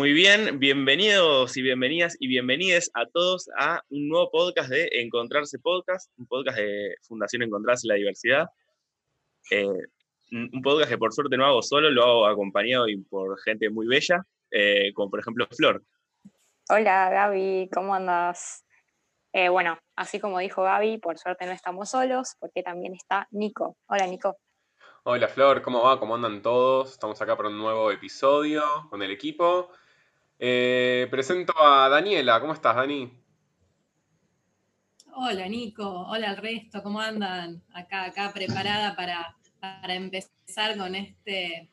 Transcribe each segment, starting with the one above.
Muy bien, bienvenidos y bienvenidas y bienvenides a todos a un nuevo podcast de Encontrarse Podcast, un podcast de Fundación Encontrarse la Diversidad. Eh, un podcast que por suerte no hago solo, lo hago acompañado y por gente muy bella, eh, como por ejemplo Flor. Hola Gaby, ¿cómo andas? Eh, bueno, así como dijo Gaby, por suerte no estamos solos, porque también está Nico. Hola Nico. Hola Flor, ¿cómo va? ¿Cómo andan todos? Estamos acá para un nuevo episodio con el equipo. Eh, presento a Daniela, ¿cómo estás Dani? Hola Nico, hola al resto, ¿cómo andan? Acá, acá preparada para, empezar con este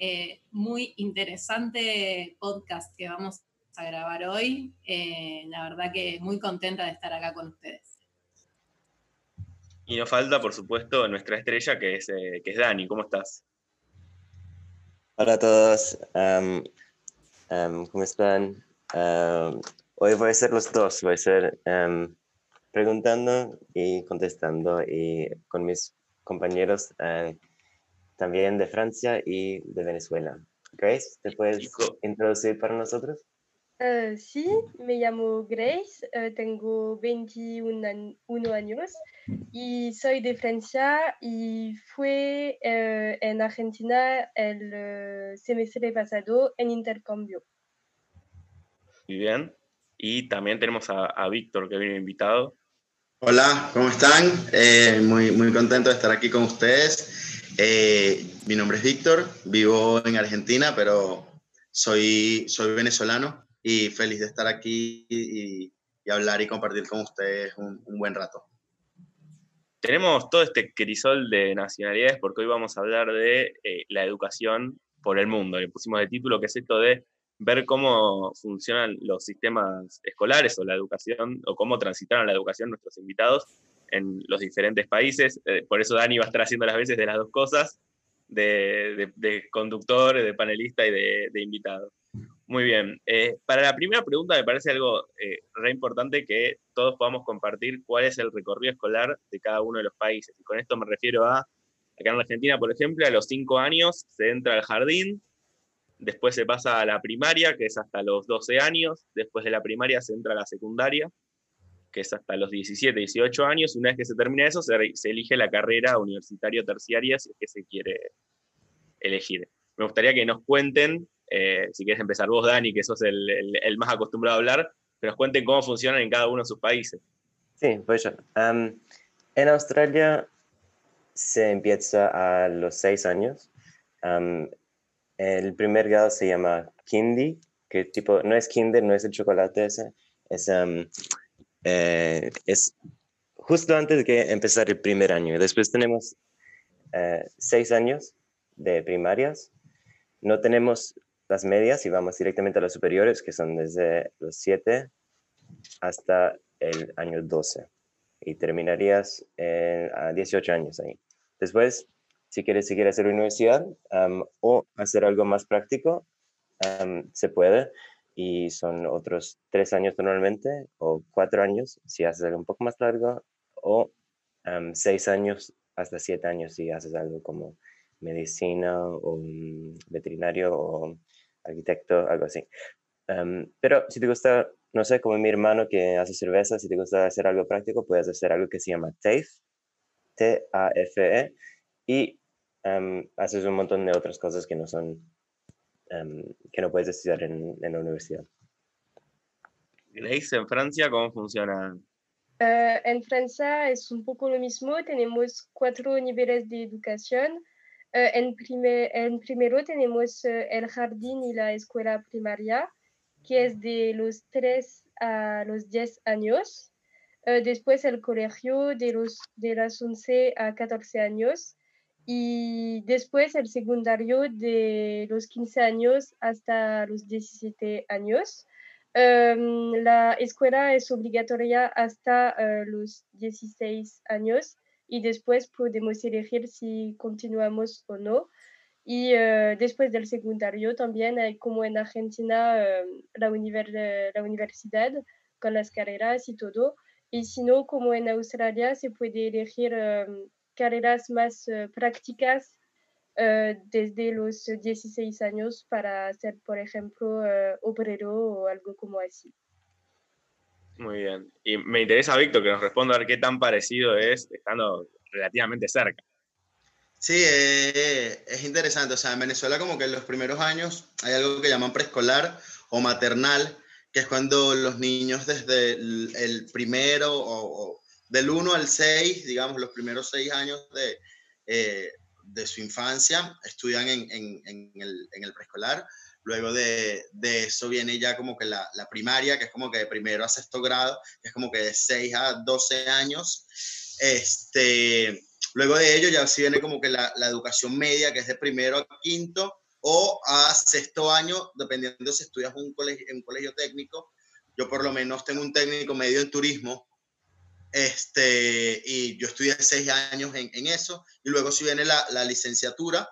eh, muy interesante podcast que vamos a grabar hoy. Eh, la verdad que muy contenta de estar acá con ustedes. Y nos falta, por supuesto, nuestra estrella, que es, eh, que es Dani. ¿Cómo estás? Hola a todos. ¿Cómo están? hoy voy a ser los dos. Voy a ser preguntando y contestando y con mis compañeros también de Francia y de Venezuela. Grace, ¿te puedes introducir para nosotros? Uh, sí, me llamo Grace, uh, tengo 21 años y soy de Francia y fui uh, en Argentina el semestre pasado en intercambio. Muy bien. Y también tenemos a, a Víctor que viene invitado. Hola, ¿cómo están? Eh, muy, muy contento de estar aquí con ustedes. Eh, mi nombre es Víctor, vivo en Argentina, pero soy, soy venezolano y feliz de estar aquí y, hablar y compartir con ustedes un, buen rato. Tenemos todo este crisol de nacionalidades porque hoy vamos a hablar de eh, la educación por el mundo. Le pusimos de título que es esto de ver cómo funcionan los sistemas escolares o la educación, o cómo transitaron la educación nuestros invitados en los diferentes países. Eh, por eso Dani va a estar haciendo las veces de las dos cosas, de, conductor, de panelista y de invitado. Muy bien. Eh, para la primera pregunta me parece algo eh, re importante que todos podamos compartir cuál es el recorrido escolar de cada uno de los países. Y con esto me refiero a, acá en Argentina, por ejemplo, a los cinco años se entra al jardín, después se pasa a la primaria, que es hasta los 12 años, después de la primaria se entra a la secundaria, que es hasta los 17, 18 años, y una vez que se termina eso, se, elige la carrera universitaria terciaria si es que se quiere elegir. Me gustaría que nos cuenten eh, si quieres empezar vos, Dani, que sos el, el, más acostumbrado a hablar, que nos cuenten cómo funcionan en cada uno de sus países. Sí, pues yo. en Australia se empieza a los seis años. el primer grado se llama kindy, que tipo, no es kinder, no es el chocolate ese, es, eh, es justo antes de que empezar el primer año. Después tenemos eh, seis años de primarias. No tenemos las medias y vamos directamente a las superiores, que son desde los 7 hasta el año 12. Y terminarías a 18 años ahí. Después, si quieres seguir hacer universidad o hacer algo más práctico, se puede. Y son otros tres años normalmente, o cuatro años si haces algo un poco más largo, o seis años hasta siete años si haces algo como medicina o veterinario arquitecto, algo así. Em, pero si te gusta, no sé, como mi hermano que hace cerveza, si te gusta hacer algo práctico, puedes hacer algo que se llama TAFE, T-A-F-E, y em, haces un montón de otras cosas que no son, em, que no puedes estudiar en, en, la universidad. Grace, en Francia, ¿cómo funciona? Uh, en Francia es un poco lo mismo, tenemos cuatro niveles de educación. Eh, en, primer, en primero tenemos eh, el jardín y la escuela primaria, que es de los 3 a los 10 años. Eh, después el colegio de, los, de las 11 a 14 años. Y después el secundario de los 15 años hasta los 17 años. Em, la escuela es obligatoria hasta los 16 años y después podemos elegir si continuamos o no. Y eh, después del secundario también hay como en Argentina eh, la, la universidad con las carreras y todo. Y si no, como en Australia, se puede elegir eh, carreras más prácticas eh, desde los 16 años para ser, por ejemplo, eh, obrero o algo como así. Muy bien. Y me interesa, Víctor, que nos responda a ver qué tan parecido es estando relativamente cerca. Sí, eh, es interesante. O sea, en Venezuela como que en los primeros años hay algo que llaman preescolar o maternal, que es cuando los niños desde el, primero o, del 1 al 6, digamos, los primeros 6 años de, eh, de su infancia, estudian en, en, el, en el, preescolar. Luego de, de, eso viene ya como que la, la, primaria, que es como que de primero a sexto grado, que es como que de 6 a 12 años. Este, luego de ello ya sí viene como que la, la educación media, que es de primero a quinto o a sexto año, dependiendo si estudias un colegio, en un colegio técnico. Yo por lo menos tengo un técnico medio en turismo, este, y yo estudié seis años en, en eso, y luego si viene la, la licenciatura,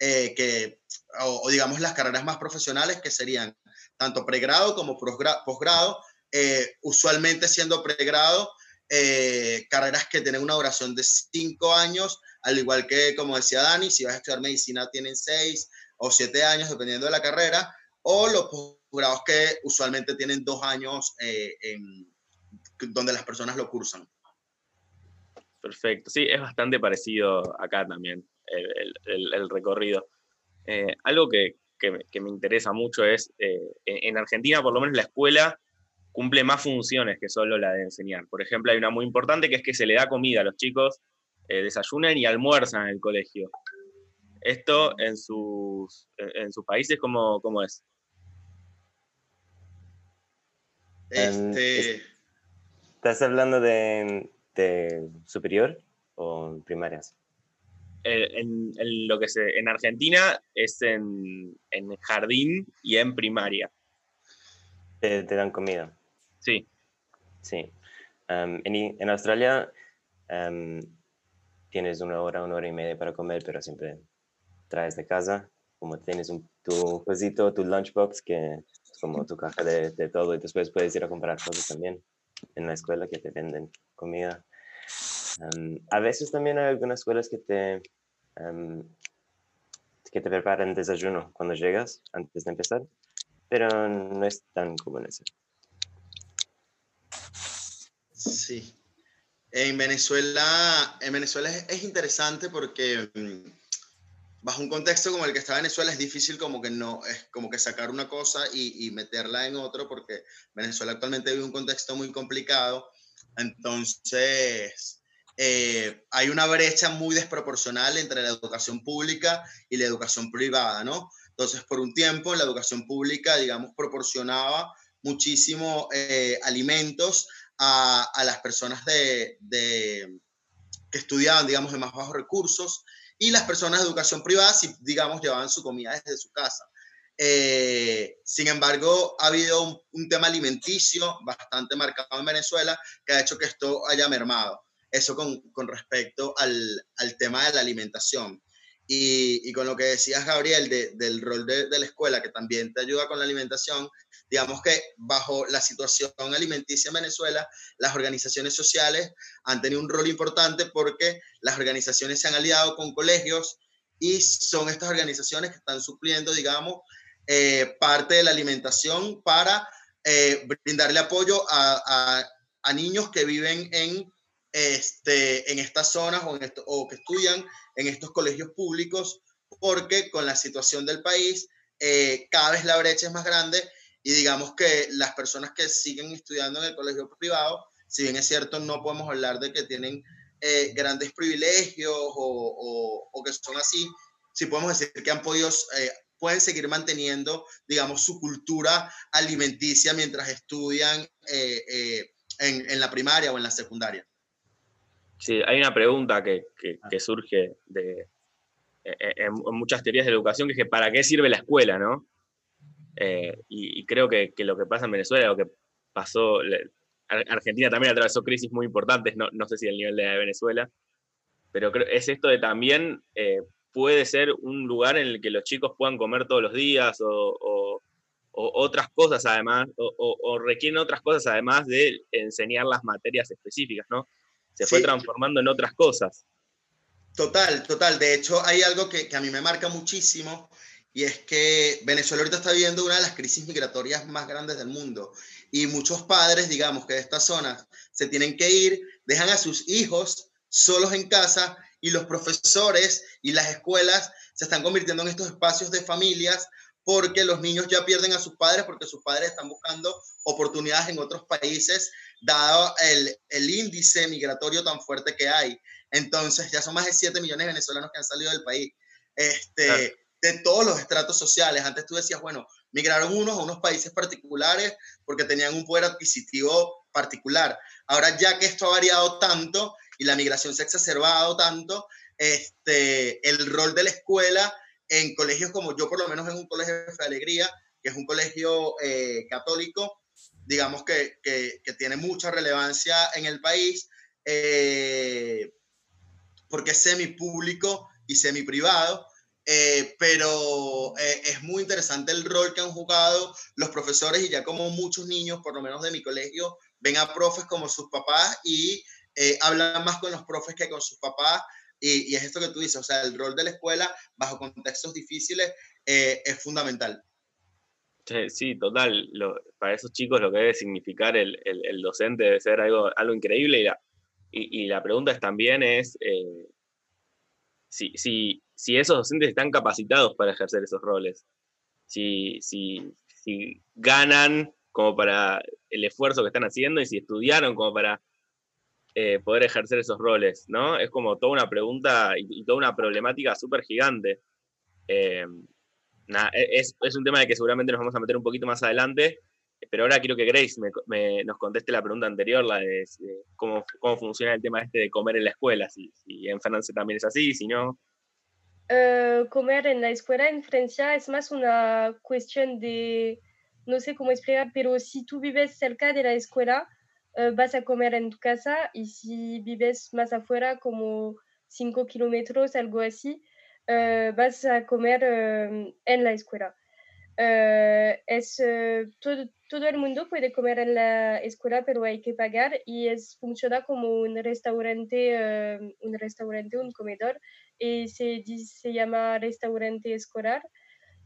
eh, que, o, digamos las carreras más profesionales, que serían tanto pregrado como posgrado, eh, usualmente siendo pregrado, eh, carreras que tienen una duración de cinco años, al igual que, como decía Dani, si vas a estudiar medicina tienen seis o siete años, dependiendo de la carrera, o los posgrados que usualmente tienen dos años en, donde las personas lo cursan. Perfecto, sí, es bastante parecido acá también el, recorrido. Eh, algo que, me interesa mucho es, eh, en, Argentina por lo menos la escuela cumple más funciones que solo la de enseñar. Por ejemplo, hay una muy importante que es que se le da comida a los chicos, eh, desayunan y almuerzan en el colegio. Esto en sus, en, sus países, ¿cómo, ¿cómo es? Este... ¿Estás hablando de, superior o primarias? En, lo que se, en Argentina es en, jardín y en primaria. Te, dan comida. Sí. Sí. en, en, Australia tienes una hora, una hora y media para comer, pero siempre traes de casa. Como tienes un, tu cosito, tu lunchbox, que es como tu caja de, de todo, y después puedes ir a comprar cosas también en la escuela que te venden comida. A veces también hay algunas escuelas que te, que te preparan desayuno cuando llegas, antes de empezar, pero no es tan común eso. Sí. En Venezuela, en Venezuela es, interesante porque mm, bajo un contexto como el que está Venezuela es difícil como que no es como que sacar una cosa y, meterla en otro porque Venezuela actualmente vive un contexto muy complicado entonces eh, hay una brecha muy desproporcional entre la educación pública y la educación privada no entonces por un tiempo la educación pública digamos proporcionaba muchísimo eh, alimentos a, a, las personas de, de que estudiaban digamos de más bajos recursos y las personas de educación privada, si digamos, llevaban su comida desde su casa. Eh, sin embargo, ha habido un, tema alimenticio bastante marcado en Venezuela que ha hecho que esto haya mermado. Eso con, con respecto al, al, tema de la alimentación. Y, y, con lo que decías, Gabriel, del rol de, de, la escuela, que también te ayuda con la alimentación, digamos que bajo la situación alimenticia en Venezuela, las organizaciones sociales han tenido un rol importante porque las organizaciones se han aliado con colegios y son estas organizaciones que están supliendo, digamos, eh, parte de la alimentación para eh, brindarle apoyo a, a, niños que viven en, este, en estas zonas o, en esto, o que estudian en estos colegios públicos, porque con la situación del país, eh, cada vez la brecha es más grande y digamos que las personas que siguen estudiando en el colegio privado, si bien es cierto, no podemos hablar de que tienen eh, grandes privilegios o, o, que son así, sí podemos decir que han podido, eh, pueden seguir manteniendo, digamos, su cultura alimenticia mientras estudian en, en, la primaria o en la secundaria. Sí, hay una pregunta que, que, que surge de, en, muchas teorías de educación, que es que ¿para qué sirve la escuela, no? Eh, y, creo que, que, lo que pasa en Venezuela, lo que pasó, Argentina también atravesó crisis muy importantes, no, no sé si al nivel de Venezuela, pero creo, es esto de también eh, puede ser un lugar en el que los chicos puedan comer todos los días o, o, otras cosas además, o, requieren otras cosas además de enseñar las materias específicas, ¿no? Se fue transformando en otras cosas. Total, total. De hecho, hay algo que, que a mí me marca muchísimo y es que Venezuela ahorita está viviendo una de las crisis migratorias más grandes del mundo y muchos padres, digamos, que de estas zonas se tienen que ir, dejan a sus hijos solos en casa y los profesores y las escuelas se están convirtiendo en estos espacios de familias porque los niños ya pierden a sus padres porque sus padres están buscando oportunidades en otros países, dado el, el índice migratorio tan fuerte que hay. Entonces, ya son más de 7 millones de venezolanos que han salido del país. Este, de todos los estratos sociales. Antes tú decías, bueno, migraron unos a unos países particulares porque tenían un poder adquisitivo particular. Ahora ya que esto ha variado tanto y la migración se ha exacerbado tanto, este, el rol de la escuela en colegios como yo por lo menos en un colegio de Alegría, que es un colegio eh, católico, digamos que, que, tiene mucha relevancia en el país, eh, porque es semipúblico y semiprivado, eh, pero eh, es muy interesante el rol que han jugado los profesores y ya como muchos niños, por lo menos de mi colegio, ven a profes como sus papás y eh, hablan más con los profes que con sus papás. Y, es esto que tú dices, o sea, el rol de la escuela bajo contextos difíciles es fundamental. Sí, total. para esos chicos lo que debe significar el, el, docente debe ser algo, algo increíble. Y la, y, la pregunta es también es si, si, si esos docentes están capacitados para ejercer esos roles, si, si, si ganan como para el esfuerzo que están haciendo y si estudiaron como para eh, poder ejercer esos roles, ¿no? Es como toda una pregunta y, toda una problemática súper gigante. Eh, e, es, es, un tema de que seguramente nos vamos a meter un poquito más adelante, pero ahora quiero que Grace me, nos conteste la pregunta anterior, la de, cómo, cómo, funciona el tema este de comer en la escuela, si, si en Francia también es así, si no. Eh, comer en la escuela en Francia es más una cuestión de, no sé cómo explicar, pero si tú vives cerca de la escuela, vas a comer en tu casa y si vives más afuera, como 5 kilómetros, algo así, eh, vas a comer en la escuela. es, todo, el mundo puede comer en la escuela, pero hay que pagar y es, funciona como un restaurante, un restaurante, un comedor y se, se llama restaurante escolar.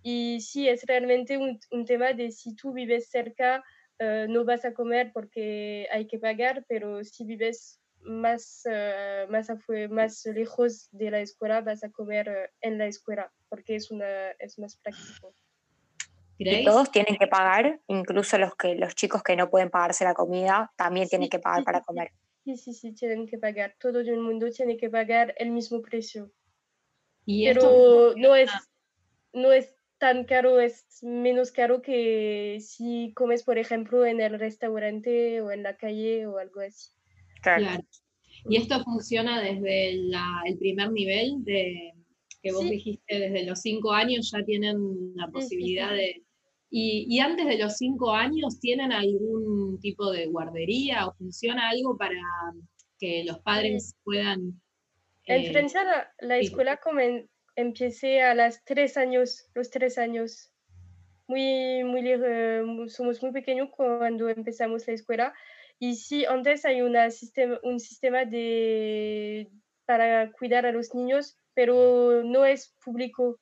Y sí, es realmente un tema de si tú vives cerca, eh, no vas a comer porque hay que pagar, pero si vives más, uh, más, más lejos de la escuela, vas a comer eh, en la escuela porque es, una, es más práctico. Y todos tienen que pagar, incluso los, que, los chicos que no pueden pagarse la comida, también tienen que pagar para comer. Sí, sí, sí, tienen que pagar. Todo el mundo tiene que pagar el mismo precio. Pero no es, no es tan caro, es menos caro que si comes, por ejemplo, en el restaurante o en la calle o algo así. Claro. Y esto funciona desde el primer nivel de que vos dijiste, desde los cinco años ya tienen la posibilidad de... Y, y, antes de los cinco años, ¿tienen algún tipo de guardería o funciona algo para que los padres puedan en eh, Francia la, escuela comen, empiece a las tres años, los tres años. Muy, muy, eh, somos muy pequeños cuando empezamos la escuela. Y sí, antes hay una sistema, un sistema de, para cuidar a los niños, pero no es público.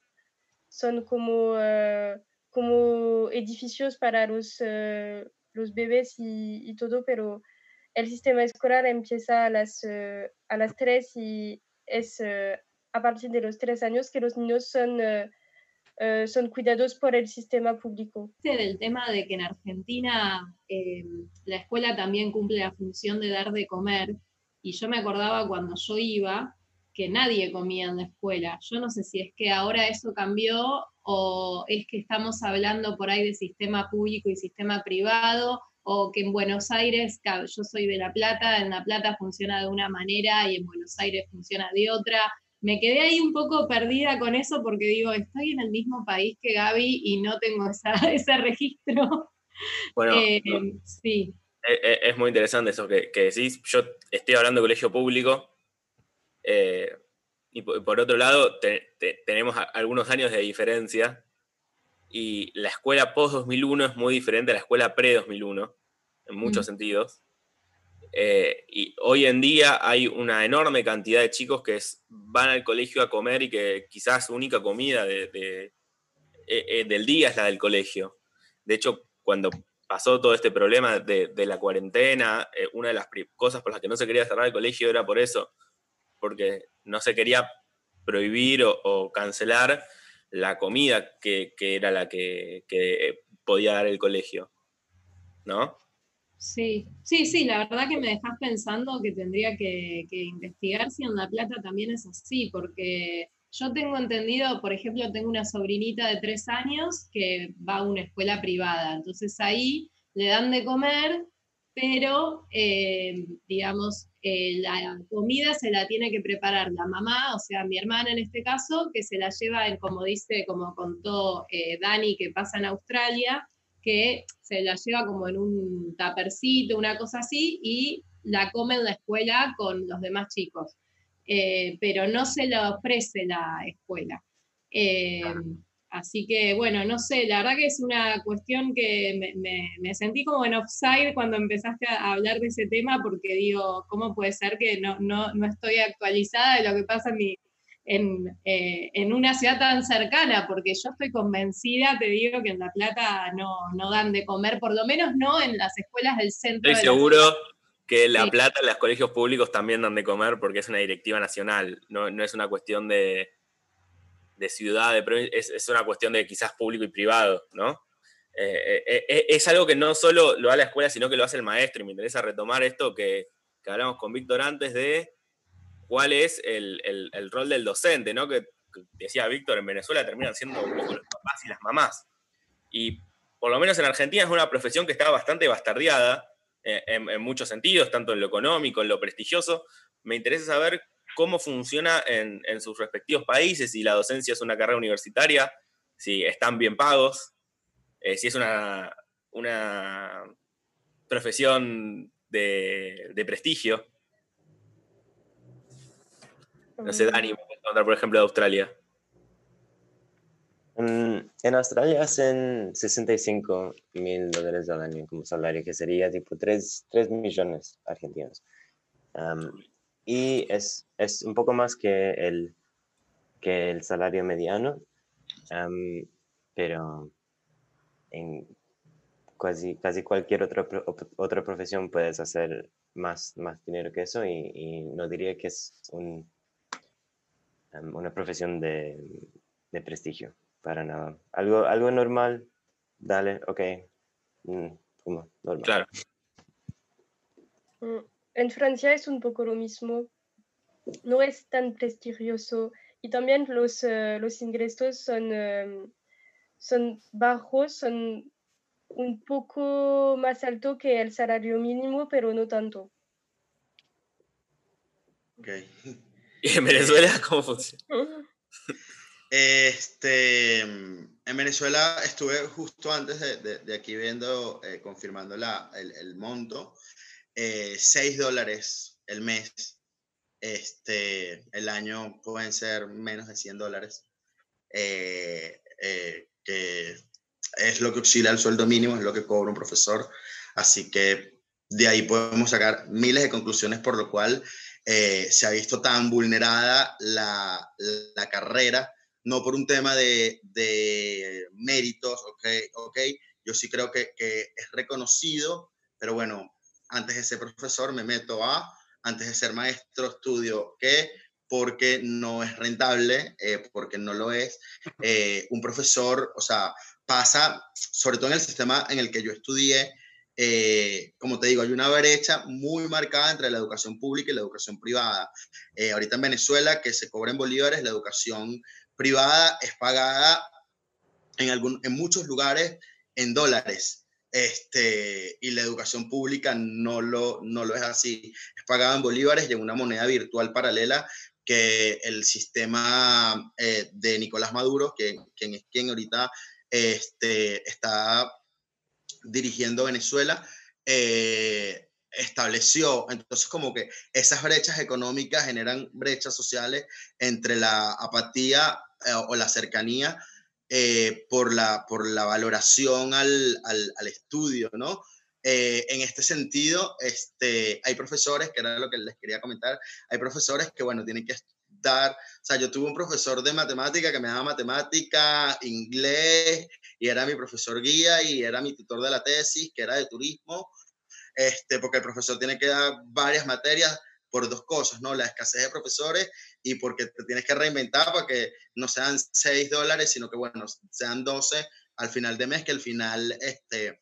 Son como, eh, como edificios para los, los bebés y, todo, pero el sistema escolar empieza a las, a las 3 y es eh, a partir de los tres años que los niños son, eh, eh, son cuidados por el sistema público. Del tema de que en Argentina la escuela también cumple la función de dar de comer, y yo me acordaba cuando yo iba que nadie comía en la escuela. Yo no sé si es que ahora eso cambió o es que estamos hablando por ahí de sistema público y sistema privado o que en Buenos Aires, yo soy de La Plata, en La Plata funciona de una manera y en Buenos Aires funciona de otra. Me quedé ahí un poco perdida con eso porque digo, estoy en el mismo país que Gaby y no tengo ese registro. Bueno, eh, sí. E, e, es, muy interesante eso que, decís. Yo estoy hablando de colegio público eh, y por, otro lado tenemos algunos años de diferencia y la escuela post-2001 es muy diferente a la escuela pre-2001, en muchos mm. sentidos. Eh, y hoy en día hay una enorme cantidad de chicos que van al colegio a comer y que quizás su única comida de, eh, del día es la del colegio. De hecho, cuando pasó todo este problema de, la cuarentena, una de las cosas por las que no se quería cerrar el colegio era por eso, porque no se quería prohibir o, cancelar la comida que, era la que, podía dar el colegio. ¿No? Sí, sí, sí, la verdad que me dejas pensando que tendría que, investigar si en La Plata también es así, porque yo tengo entendido, por ejemplo, tengo una sobrinita de tres años que va a una escuela privada, entonces ahí le dan de comer, pero, eh, digamos, eh, la comida se la tiene que preparar la mamá, o sea, mi hermana en este caso, que se la lleva, en, como dice, como contó eh, Dani, que pasa en Australia, que se la lleva como en un tapercito, una cosa así, y la come en la escuela con los demás chicos. Eh, pero no se la ofrece la escuela. Así que, bueno, no sé, la verdad que es una cuestión que me, sentí como en offside cuando empezaste a hablar de ese tema, porque digo, ¿cómo puede ser que no, no, no estoy actualizada de lo que pasa en, mi, en, eh, en, una ciudad tan cercana? Porque yo estoy convencida, te digo, que en La Plata no, no dan de comer, por lo menos no en las escuelas del centro. Estoy seguro que en La Plata, en los colegios públicos también dan de comer porque es una directiva nacional, no, no es una cuestión de de ciudad, de es, es, una cuestión de quizás público y privado, ¿no? Eh, eh, es algo que no solo lo da la escuela, sino que lo hace el maestro, y me interesa retomar esto que, que hablamos con Víctor antes de cuál es el, el, rol del docente, ¿no? Que, decía Víctor, en Venezuela terminan siendo los papás y las mamás. Y por lo menos en Argentina es una profesión que está bastante bastardeada en, en, muchos sentidos, tanto en lo económico, en lo prestigioso. Me interesa saber cómo funciona en, sus respectivos países, si la docencia es una carrera universitaria, si están bien pagos, eh, si es una, una profesión de, prestigio. No sé, Dani, contar, por ejemplo, de Australia. En Australia hacen 65 mil dólares al año como salario, que sería tipo 3, millones argentinos. Y es, es un poco más que el, que el salario mediano, pero en casi, casi cualquier otra, otra profesión puedes hacer más, más dinero que eso y, no diría que es un, una profesión de, de, prestigio, para nada. Algo, algo normal, dale, ok, mm, normal. Claro. Mm, en Francia es un poco lo mismo, no es tan prestigioso y también los, eh, los ingresos son, em, son bajos, son un poco más alto que el salario mínimo, pero no tanto. Ok. ¿Y en Venezuela cómo funciona? Este, en Venezuela estuve justo antes de, de, aquí viendo, eh, confirmando la, el, el monto. 6 eh, dólares el mes. Este, el año pueden ser menos de 100 dólares, eh, eh, que es lo que oscila el sueldo mínimo, es lo que cobra un profesor. Así que de ahí podemos sacar miles de conclusiones por lo cual se ha visto tan vulnerada la, la, carrera, no por un tema de, de méritos, ok, ok, yo sí creo que, que es reconocido, pero bueno, antes de ser profesor me meto a, antes de ser maestro estudio qué, porque no es rentable, eh, porque no lo es. Eh, un profesor, o sea, pasa, sobre todo en el sistema en el que yo estudié, eh, como te digo, hay una brecha muy marcada entre la educación pública y la educación privada. ahorita en Venezuela, que se cobra en bolívares, la educación privada es pagada en, algún, en muchos lugares en dólares este, y la educación pública no lo, no lo es así. Es pagada en bolívares y en una moneda virtual paralela que el sistema eh, de Nicolás Maduro, que, quien es quien ahorita este, está dirigiendo Venezuela, eh, estableció. Entonces, como que esas brechas económicas generan brechas sociales entre la apatía eh, o la cercanía eh, por, la, por la valoración al, al, estudio, ¿no? en este sentido, este, hay profesores, que era lo que les quería comentar, hay profesores que, bueno, tienen que dar, o sea, yo tuve un profesor de matemática que me daba matemática, inglés, y era mi profesor guía y era mi tutor de la tesis, que era de turismo, este, porque el profesor tiene que dar varias materias por dos cosas, ¿no? La escasez de profesores y porque te tienes que reinventar para que no sean 6 dólares, sino que, bueno, sean 12 al final de mes, que al final, este,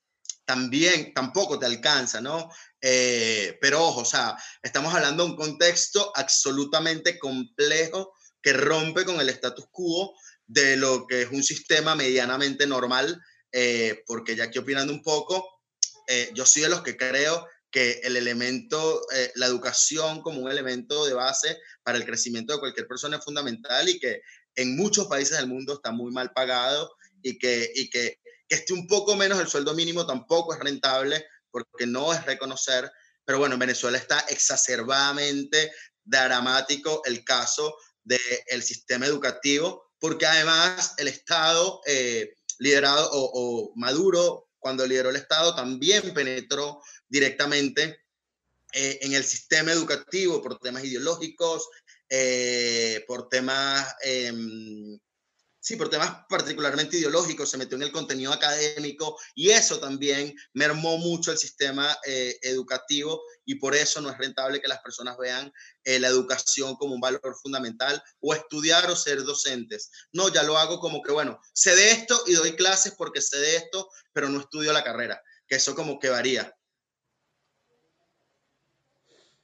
también tampoco te alcanza, ¿no? Eh, pero ojo, o sea, estamos hablando de un contexto absolutamente complejo que rompe con el status quo de lo que es un sistema medianamente normal, eh, porque ya aquí opinando un poco, eh, yo soy de los que creo que el elemento, la educación como un elemento de base para el crecimiento de cualquier persona es fundamental y que en muchos países del mundo está muy mal pagado y que, y que, que esté un poco menos el sueldo mínimo tampoco es rentable porque no es reconocer, pero bueno, en Venezuela está exacerbadamente dramático el caso del sistema educativo, porque además el Estado eh, liderado o, o Maduro, cuando lideró el Estado, también penetró directamente eh, en el sistema educativo por temas ideológicos, eh, por temas, em, sí, por temas particularmente ideológicos, se metió en el contenido académico y eso también mermó mucho el sistema eh, educativo y por eso no es rentable que las personas vean la educación como un valor fundamental o estudiar o ser docentes. No, ya lo hago como que, bueno, sé de esto y doy clases porque sé de esto, pero no estudio la carrera, que eso como que varía.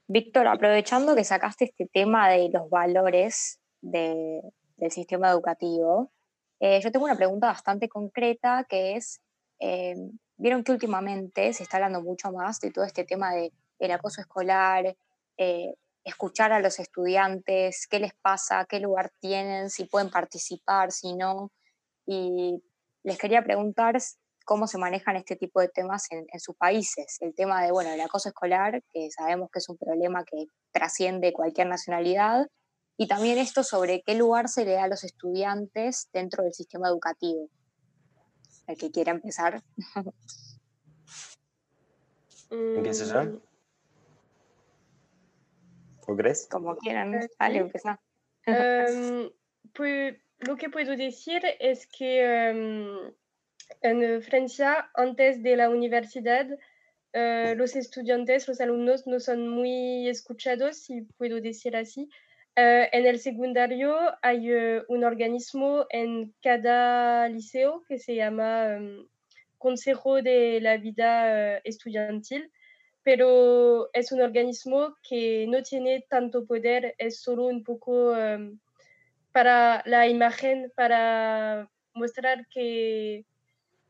Víctor, aprovechando que sacaste este tema de los valores del sistema educativo, eh, yo tengo una pregunta bastante concreta que es, eh, vieron que últimamente se está hablando mucho más de todo este tema del acoso escolar, eh, escuchar a los estudiantes, qué les pasa, qué lugar tienen, si pueden participar, si no. Y les quería preguntar cómo se manejan este tipo de temas en, sus países. El tema de, bueno, el acoso escolar, que sabemos que es un problema que trasciende cualquier nacionalidad, y también esto sobre qué lugar se le da a los estudiantes dentro del sistema educativo. El que quiera empezar. ¿Empieza ya? Mm. ¿O crees? Como quieran, dale, empieza. Em, pues, lo que puedo decir es que em, en Francia, antes de la universidad, eh, los estudiantes, los alumnos no son muy escuchados, si puedo decir así. Eh, en el secundario hay eh, un organismo en cada liceo que se llama um, Consejo de la Vida Estudiantil, pero es un organismo que no tiene tanto poder, es solo un poco um, para la imagen, para mostrar que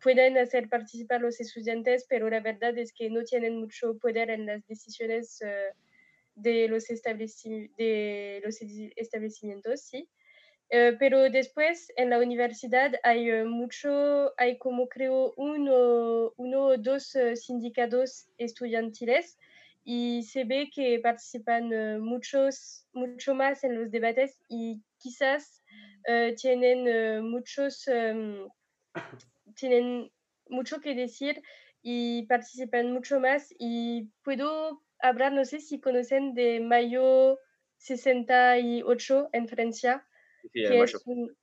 pueden hacer participar los estudiantes, pero la verdad es que no tienen mucho poder en las decisiones uh, de, los establecimientos, sí. Uh, pero después en la universidad hay uh, mucho, hay como creo uno, uno o dos sindicatos estudiantiles y se ve que participan muchos, mucho más en los debates y quizás tienen um, tienen mucho que decir y participan mucho más. Y puedo hablar, no sé si conocen de Mayo 68 en Francia.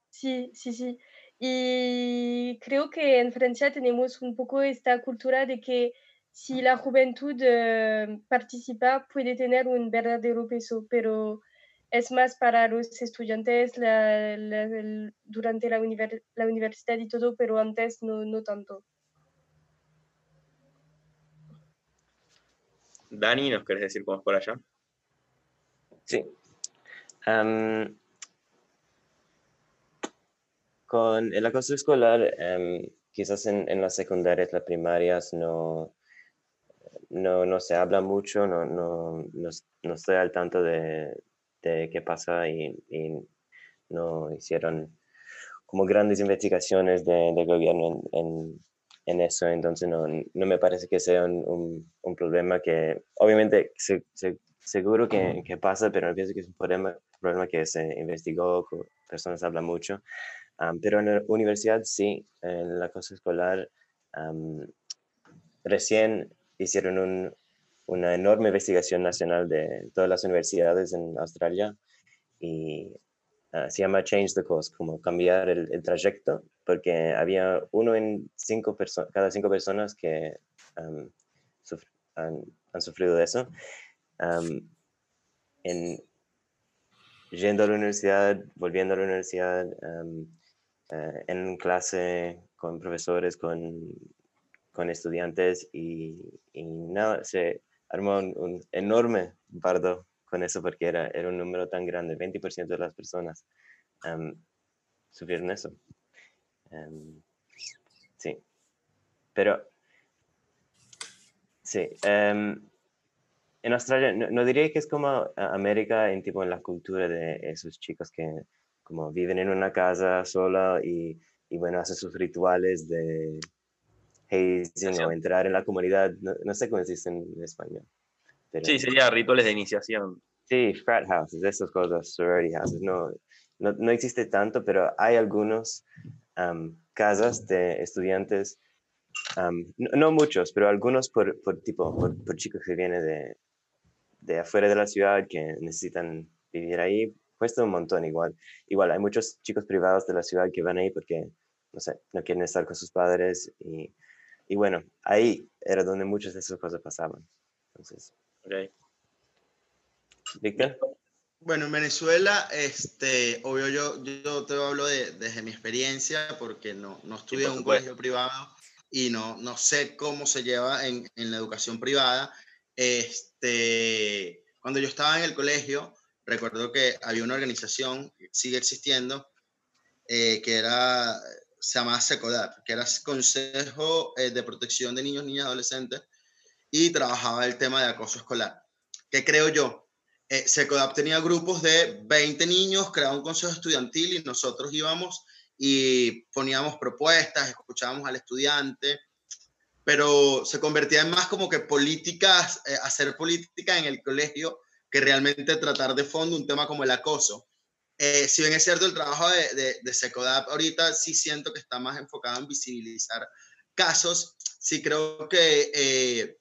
Sí, sí, sí, Y creo que en Francia tenemos un poco esta cultura de que si la juventud eh, participa puede tener un verdadero peso, pero es más para los estudiantes durante la, la, universidad y todo, pero antes no, no tanto. Dani, ¿nos querés decir cómo es por allá? Sí. con el acoso escolar, em, quizás en, en, las secundarias, las primarias, no, no, no se habla mucho, no, no, no, no estoy al tanto de, de qué pasa y, no hicieron como grandes investigaciones de, gobierno en, eso, entonces no, no, me parece que sea un, un, problema que obviamente seguro que, que, pasa, pero no pienso que es un problema, problema que se investigó, personas hablan mucho, pero en la universidad sí, en la cosa escolar, recién hicieron una enorme investigación nacional de todas las universidades en Australia y ah, se llama Change the Course, como cambiar el, trayecto, porque había uno en cinco cada cinco personas que han, sufrido de eso. en, yendo a la universidad, volviendo a la universidad, eh, en clase con profesores, con, con estudiantes y, y, nada, se armó un, enorme bardo con eso porque era, era un número tan grande, 20% de las personas sufrieron eso. sí, pero sí, em, en Australia no, diría que es como América en tipo en la cultura de esos chicos que como viven en una casa sola y, y bueno, hacen sus rituales de hazing o entrar en la comunidad, no, sé cómo se dice en español. Sí, sería rituales de iniciación. Sí, frat houses, esas cosas, sorority houses, no, no, no existe tanto, pero hay algunos casas de estudiantes, no, muchos, pero algunos por, por tipo, por, por chicos que vienen de, de afuera de la ciudad que necesitan vivir ahí cuesta un montón igual. Igual, hay muchos chicos privados de la ciudad que van ahí porque, no sé, no quieren estar con sus padres y, y bueno, ahí era donde muchas de esas cosas pasaban. Entonces. Okay. Víctor. Bueno, en Venezuela, este, obvio yo, yo te hablo de, desde mi experiencia porque no, no estudié en un colegio privado y no, no sé cómo se lleva en, en la educación privada. Este, cuando yo estaba en el colegio, recuerdo que había una organización, sigue existiendo, eh, que era, se llamaba SECODAP, que era Consejo eh, de Protección de Niños, Niñas y Adolescentes, y trabajaba el tema de acoso escolar. ¿Qué creo yo? Eh, SECODAP tenía grupos de 20 niños, creaba un consejo estudiantil y nosotros íbamos y poníamos propuestas, escuchábamos al estudiante, pero se convertía en más como que políticas, hacer política en el colegio que realmente tratar de fondo un tema como el acoso. Eh, si bien es cierto, el trabajo de, de, de, Secodap ahorita sí siento que está más enfocado en visibilizar casos, sí creo que eh,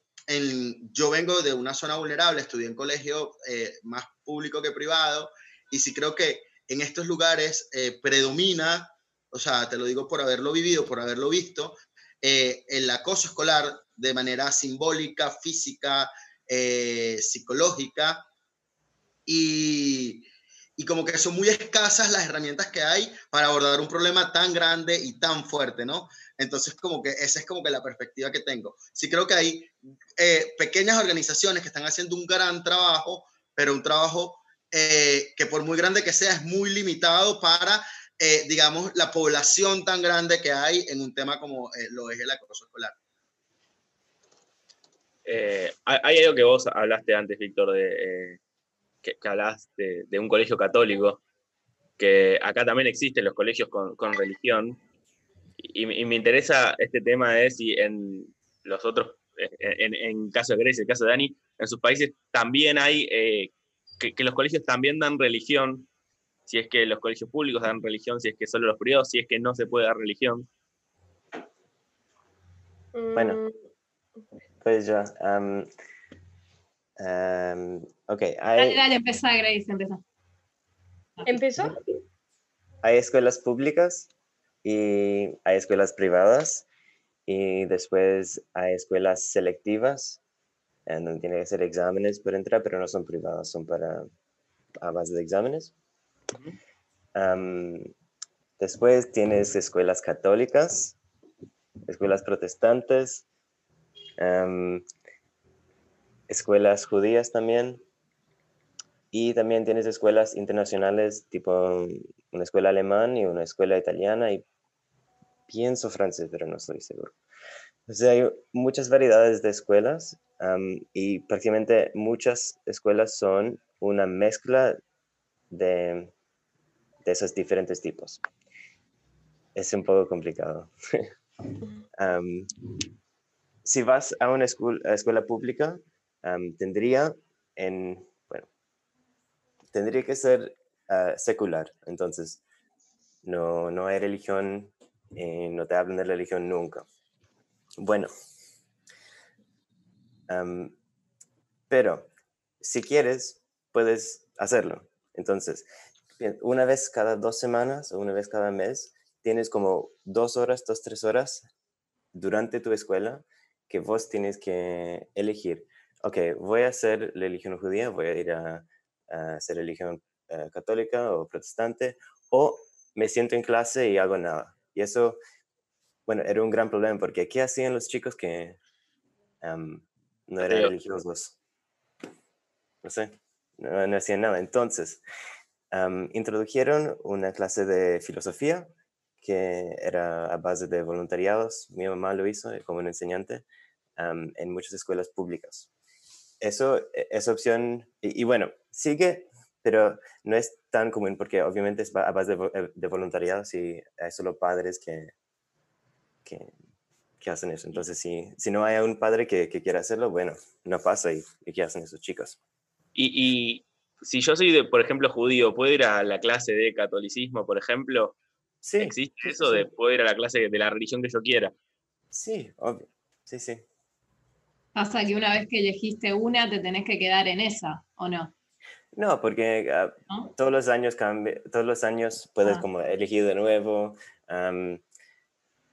yo vengo de una zona vulnerable, estudié en colegio eh, más público que privado, y sí creo que en estos lugares predomina, o sea, te lo digo por haberlo vivido, por haberlo visto, el acoso escolar de manera simbólica, física, psicológica, y como que son muy escasas las herramientas que hay para abordar un problema tan grande y tan fuerte, ¿no? Entonces, como que esa es como que la perspectiva que tengo. Sí creo que hay eh, pequeñas organizaciones que están haciendo un gran trabajo, pero un trabajo eh, que por muy grande que sea es muy limitado para, eh, digamos, la población tan grande que hay en un tema como lo es el acoso escolar. hay algo que vos hablaste antes, Víctor, de que, hablas de, un colegio católico, que acá también existen los colegios con, religión, y, me interesa este tema de si en los otros, en, en caso de Grecia, el caso de Dani, en sus países también hay, eh, que, los colegios también dan religión, si es que los colegios públicos dan religión, si es que solo los privados, si es que no se puede dar religión. Bueno, mm. pues ya. Um, ok. Hay, dale, dale, Grace, empieza. ¿Empezó? Hay escuelas públicas y hay escuelas privadas y después hay escuelas selectivas en donde tiene que hacer exámenes para entrar, pero no son privadas, son para a base de exámenes. después tienes escuelas católicas, escuelas protestantes, escuelas judías también. Y también tienes escuelas internacionales, tipo una escuela alemana y una escuela italiana y pienso francés, pero no estoy seguro. O sea, hay muchas variedades de escuelas y prácticamente muchas escuelas son una mezcla de, de esos diferentes tipos. Es un poco complicado. si vas a una escuela pública, tendría en, tendría que ser ah, secular, entonces no, no hay religión, eh, no te hablan de religión nunca. Bueno, pero si quieres, puedes hacerlo. Entonces, bien, una vez cada dos semanas o una vez cada mes, tienes como dos horas, dos, tres horas durante tu escuela que vos tienes que elegir. Ok, voy a hacer la religión judía, voy a ir a, a hacer religión eh, católica o protestante, o me siento en clase y hago nada. Y eso, bueno, era un gran problema porque ¿qué hacían los chicos que am, no eran religiosos? No sé, no, no hacían nada. Entonces, am, introdujeron una clase de filosofía que era a base de voluntariados. Mi mamá lo hizo eh, como un enseñante am, en muchas escuelas públicas. Eso, e- esa opción, y, y bueno, sigue, pero no es tan común porque obviamente es a base de, eh, de voluntariados y hay solo padres que, que, que hacen eso. Entonces, si, si no hay un padre que, que quiera hacerlo, bueno, no pasa y, y ¿qué hacen esos chicos? Y, y si yo soy, de, por ejemplo, judío, ¿puedo ir a la clase de catolicismo, por ejemplo? Sí, ¿Existe eso sí. de poder ir a la clase de la religión que yo quiera? sí, obvio. Sí, sí. Pasa que una vez que elegiste una, te tenés que quedar en esa, ¿o no? No, porque ah, ¿No? todos los años cambia, todos los años puedes Ah. como elegir de nuevo.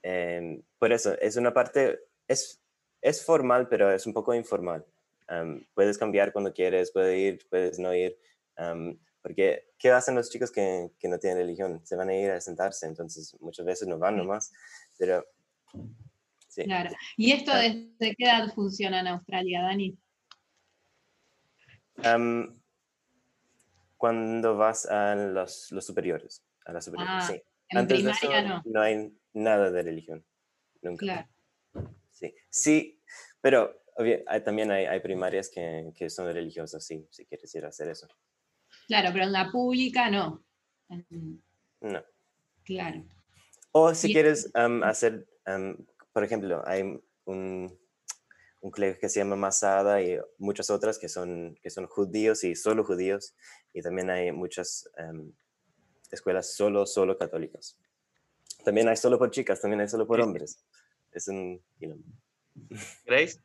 em, por eso, es una parte, es, es formal, pero es un poco informal. Am, puedes cambiar cuando quieres, puedes ir, puedes no ir. am, porque, ¿qué hacen los chicos que, que no tienen religión? Se van a ir a sentarse, entonces muchas veces no van nomás. Pero, sí. Claro. ¿Y esto Ah. desde qué edad funciona en Australia, Dani? Am, cuando vas a los, los superiores, a la superior, Ah, sí. En Antes de eso, no. hay nada de religión. Nunca. Claro. Sí, sí, pero obvio, hay- también hay, hay primarias que, que son religiosas, sí, si quieres ir a hacer eso. Claro, pero en la pública no. No. Claro. O si Y- quieres am, hacer, am, por ejemplo, hay un, un colegio que se llama Masada y muchas otras que son, que son judíos y solo judíos. Y también hay muchas am, escuelas solo, solo católicas. También hay solo por chicas, también hay solo por hombres. Es un quilombo. ¿Grace?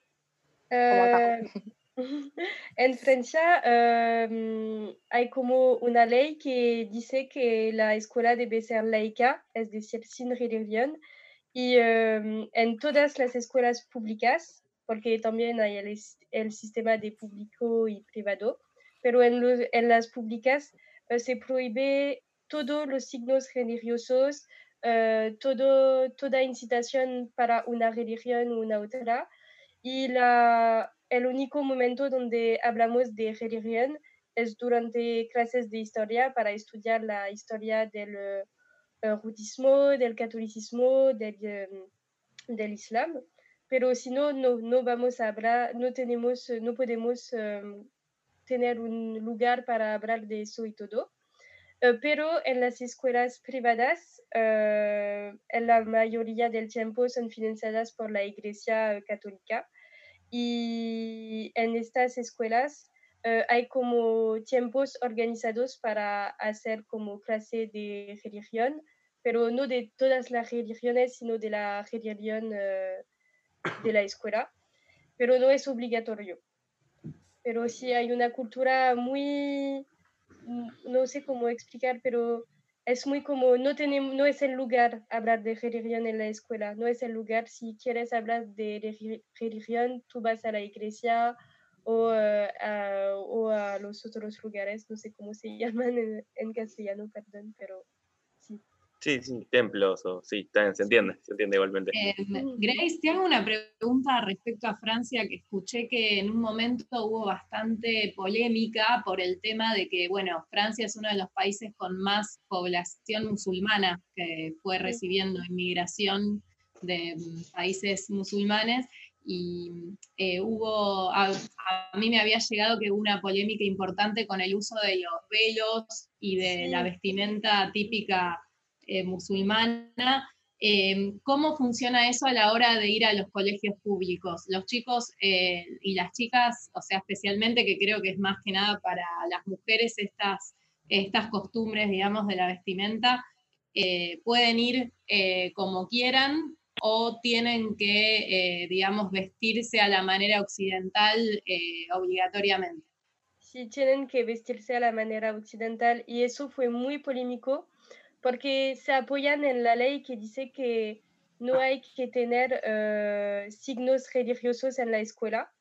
acá. Eh, en Francia em, hay como una ley que dice que la escuela debe ser laica, es decir, sin religión, y em, en todas las escuelas públicas, porque también hay el, sistema de público y privado, pero en, los- en las públicas eh, se prohíbe todos los signos religiosos, eh, todo, toda incitación para una religión u una otra. Y la, el único momento donde hablamos de religión es durante clases de historia para estudiar la historia del budismo, del catolicismo, del, eh, del islam. Pero si no, no, vamos a hablar, no, tenemos, eh, no podemos eh, tener un lugar para hablar de eso y todo. Eh, pero en las escuelas privadas, eh, en la mayoría del tiempo son financiadas por la Iglesia Católica. Y en estas escuelas hay como tiempos organizados para hacer como clase de religión, pero no de todas las religiones, sino de la religión de la escuela, pero no es obligatorio. Pero sí hay una cultura muy, no sé cómo explicar, pero es muy como, no, tenemos, no es el lugar hablar de religión en la escuela, no es el lugar, si quieres hablar de reli- religión, tú vas a la iglesia o, eh, a, o a los otros lugares, no sé cómo se llaman en castellano, perdón, pero sí. Sí, templos, o sí, bien, se entiende, se entiende igualmente. Eh, Grace, te hago una pregunta respecto a Francia, que escuché que en un momento hubo bastante polémica por el tema de que, bueno, Francia es uno de los países con más población musulmana que fue recibiendo inmigración de mm, países musulmanes y eh, hubo, a, a mí me había llegado que hubo una polémica importante con el uso de los velos y de Sí. la vestimenta típica eh, musulmana. Eh, ¿Cómo funciona eso a la hora de ir a los colegios públicos? Los chicos eh, y las chicas, o sea, especialmente que creo que es más que nada para las mujeres estas, estas costumbres, digamos, de la vestimenta, eh, pueden ir como quieran o tienen que, digamos, vestirse a la manera occidental obligatoriamente. Sí, tienen que vestirse a la manera occidental y eso fue muy polémico porque se apoyan en la ley que dice que no hay que tener eh, signos religiosos en la escuela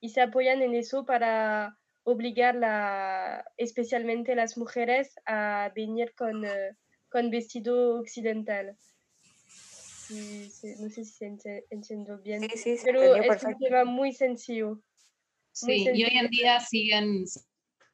y se apoyan en eso para obligar la, especialmente las mujeres a venir con, con vestido occidental no sé si se entiendo bien, pero es un tema muy sencillo. sí, y hoy en día siguen,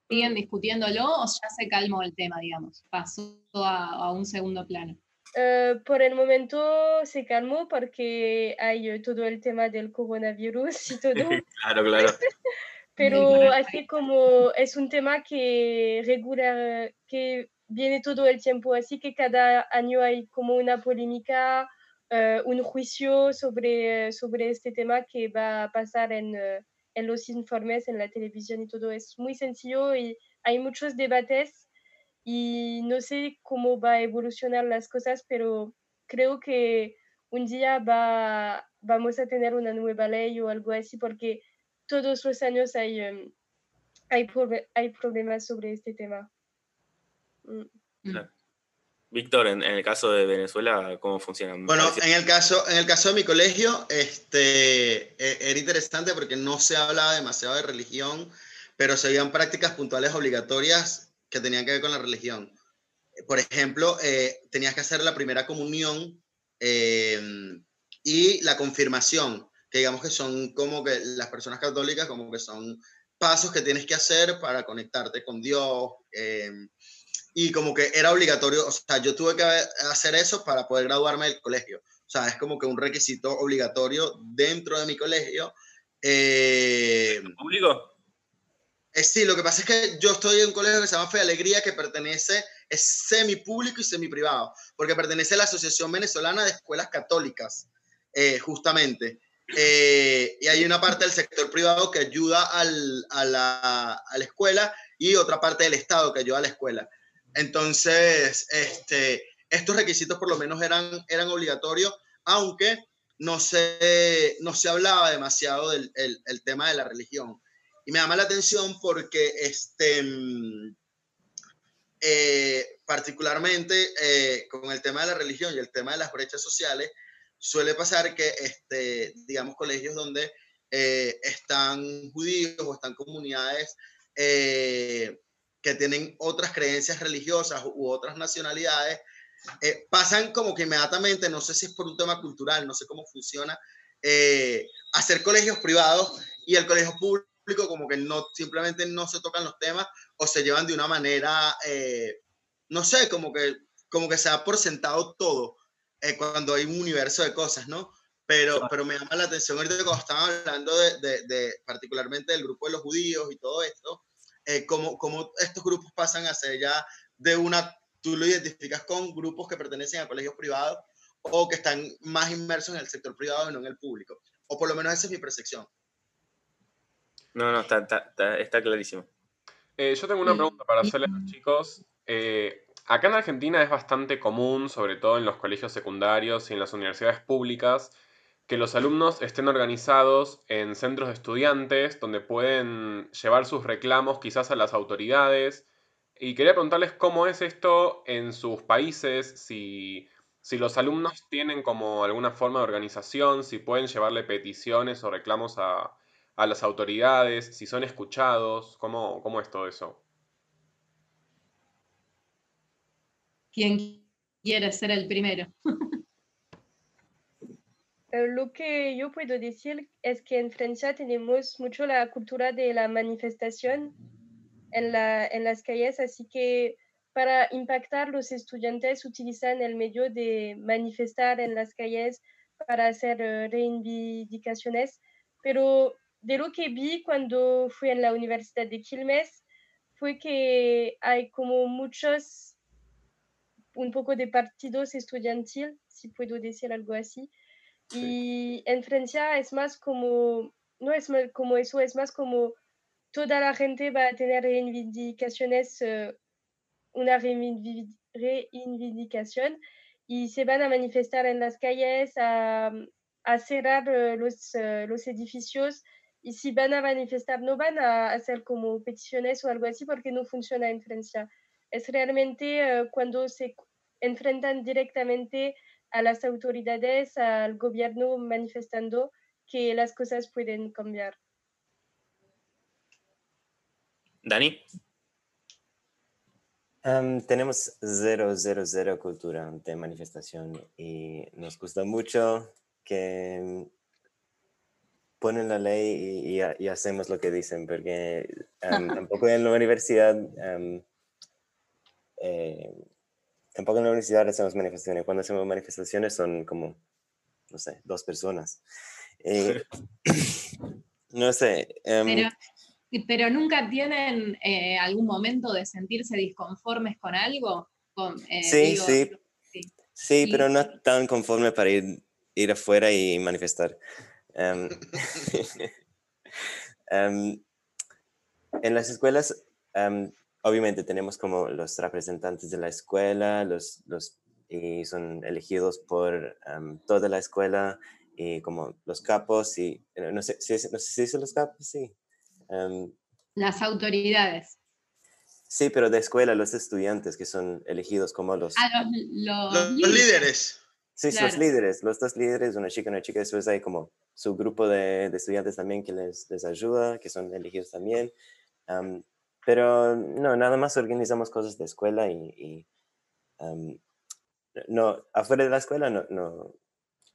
siguen discutiéndolo o ya se calmó el tema, digamos, pasó a, un segundo plano. Eh, por el momento se calmó porque hay todo el tema del coronavirus y todo. claro, claro. Pero así como es un tema que regular, que viene todo el tiempo, así que cada año hay como una polémica eh, un juicio sobre, sobre este tema que va a pasar en, eh, en, los informes, en la televisión y todo. Es muy sencillo y hay muchos debates y no sé cómo va a evolucionar las cosas, pero creo que un día va, vamos a tener una nueva ley o algo así porque todos los años hay, em, problemas sobre este tema. Mm. Víctor, en, el caso de Venezuela, ¿cómo funciona? Bueno, en el, caso, en el caso de mi colegio, este, e, era interesante porque no se hablaba demasiado de religión, pero se habían prácticas puntuales obligatorias que tenían que ver con la religión. Por ejemplo, eh, tenías que hacer la primera comunión em, y la confirmación, que digamos que son como que las personas católicas, como que son pasos que tienes que hacer para conectarte con Dios. Eh, y como que era obligatorio, o sea, yo tuve que hacer eso para poder graduarme del colegio. O sea, es como que un requisito obligatorio dentro de mi colegio. Eh, ¿Público? Eh, sí, lo que pasa es que yo estoy en un colegio que se llama Fe Alegría, que pertenece, es semi público y semi privado, porque pertenece a la Asociación Venezolana de Escuelas Católicas, eh, justamente. Eh, y hay una parte del sector privado que ayuda al, a, la, a la escuela y otra parte del Estado que ayuda a la escuela. Entonces, este, estos requisitos por lo menos eran, eran obligatorios, aunque no se, no se hablaba demasiado del el, tema de la religión. Y me llama la atención porque este, eh, particularmente eh, con el tema de la religión y el tema de las brechas sociales, suele pasar que, este, digamos, colegios donde eh, están judíos o están comunidades que tienen otras creencias religiosas u otras nacionalidades, eh, pasan como que inmediatamente, no sé si es por un tema cultural, no sé cómo funciona, eh, hacer colegios privados y el colegio público como que no, simplemente no se tocan los temas o se llevan de una manera, eh, no sé, como que, como que se da por sentado todo cuando hay un universo de cosas, ¿no? Pero, pero me llama la atención ahorita cuando estaban hablando de, de, de particularmente del grupo de los judíos y todo esto, eh, cómo, estos grupos pasan a ser ya de una, tú lo identificas con grupos que pertenecen a colegios privados o que están más inmersos en el sector privado y no en el público. O por lo menos esa es mi percepción. No, no, está, está, está clarísimo. Eh, yo tengo una pregunta para hacerle a los chicos. Eh, acá en Argentina es bastante común, sobre todo en los colegios secundarios y en las universidades públicas, que los alumnos estén organizados en centros de estudiantes donde pueden llevar sus reclamos quizás a las autoridades. Y quería preguntarles cómo es esto en sus países, si, los alumnos tienen como alguna forma de organización, si pueden llevarle peticiones o reclamos a, las autoridades, si son escuchados, ¿cómo, cómo es todo eso? ¿Quién quiere ser el primero? Lo que yo puedo decir es que en Francia tenemos mucho la cultura de la manifestación en, la, en las calles, así que para impactar los estudiantes utilizan el medio de manifestar en las calles para hacer eh, reivindicaciones, pero de lo que vi cuando fui en la Universidad de Quilmes fue que hay como muchos, un poco de partidos estudiantil, si puedo decir algo así, y en Francia es más como, no es como eso, es más como toda la gente va a tener reivindicaciones, eh, una reivindicación y se van a manifestar en las calles a, a cerrar eh, los, eh, los edificios y si van a manifestar no van a hacer como peticiones o algo así porque no funciona en Francia. Es realmente eh, cuando se enfrentan directamente a las autoridades, al gobierno manifestando que las cosas pueden cambiar. Dani. tenemos cero, cero, cero cultura de manifestación y nos gusta mucho que ponen la ley y, hacemos lo que dicen, porque tampoco en la universidad, eh, tampoco en la universidad hacemos manifestaciones. Cuando hacemos manifestaciones son como, no sé, dos personas. Eh, no sé. Em, pero, nunca tienen eh, algún momento de sentirse disconformes con algo. sí, sí, sí, pero no tan conforme para ir, ir afuera y manifestar. Em, em, en las escuelas, obviamente tenemos como los representantes de la escuela, los, los, y son elegidos por toda la escuela y como los capos y eh, no sé, si no sé si los capos, sí. las autoridades. Sí, pero de escuela, los estudiantes que son elegidos como los... Ah, los, los líderes. Sí, los líderes, los dos líderes, una chica y una chica, después hay como su grupo de, de estudiantes también que les, les, ayuda, que son elegidos también. Pero no, nada más organizamos cosas de escuela y, no, afuera de la escuela no, no,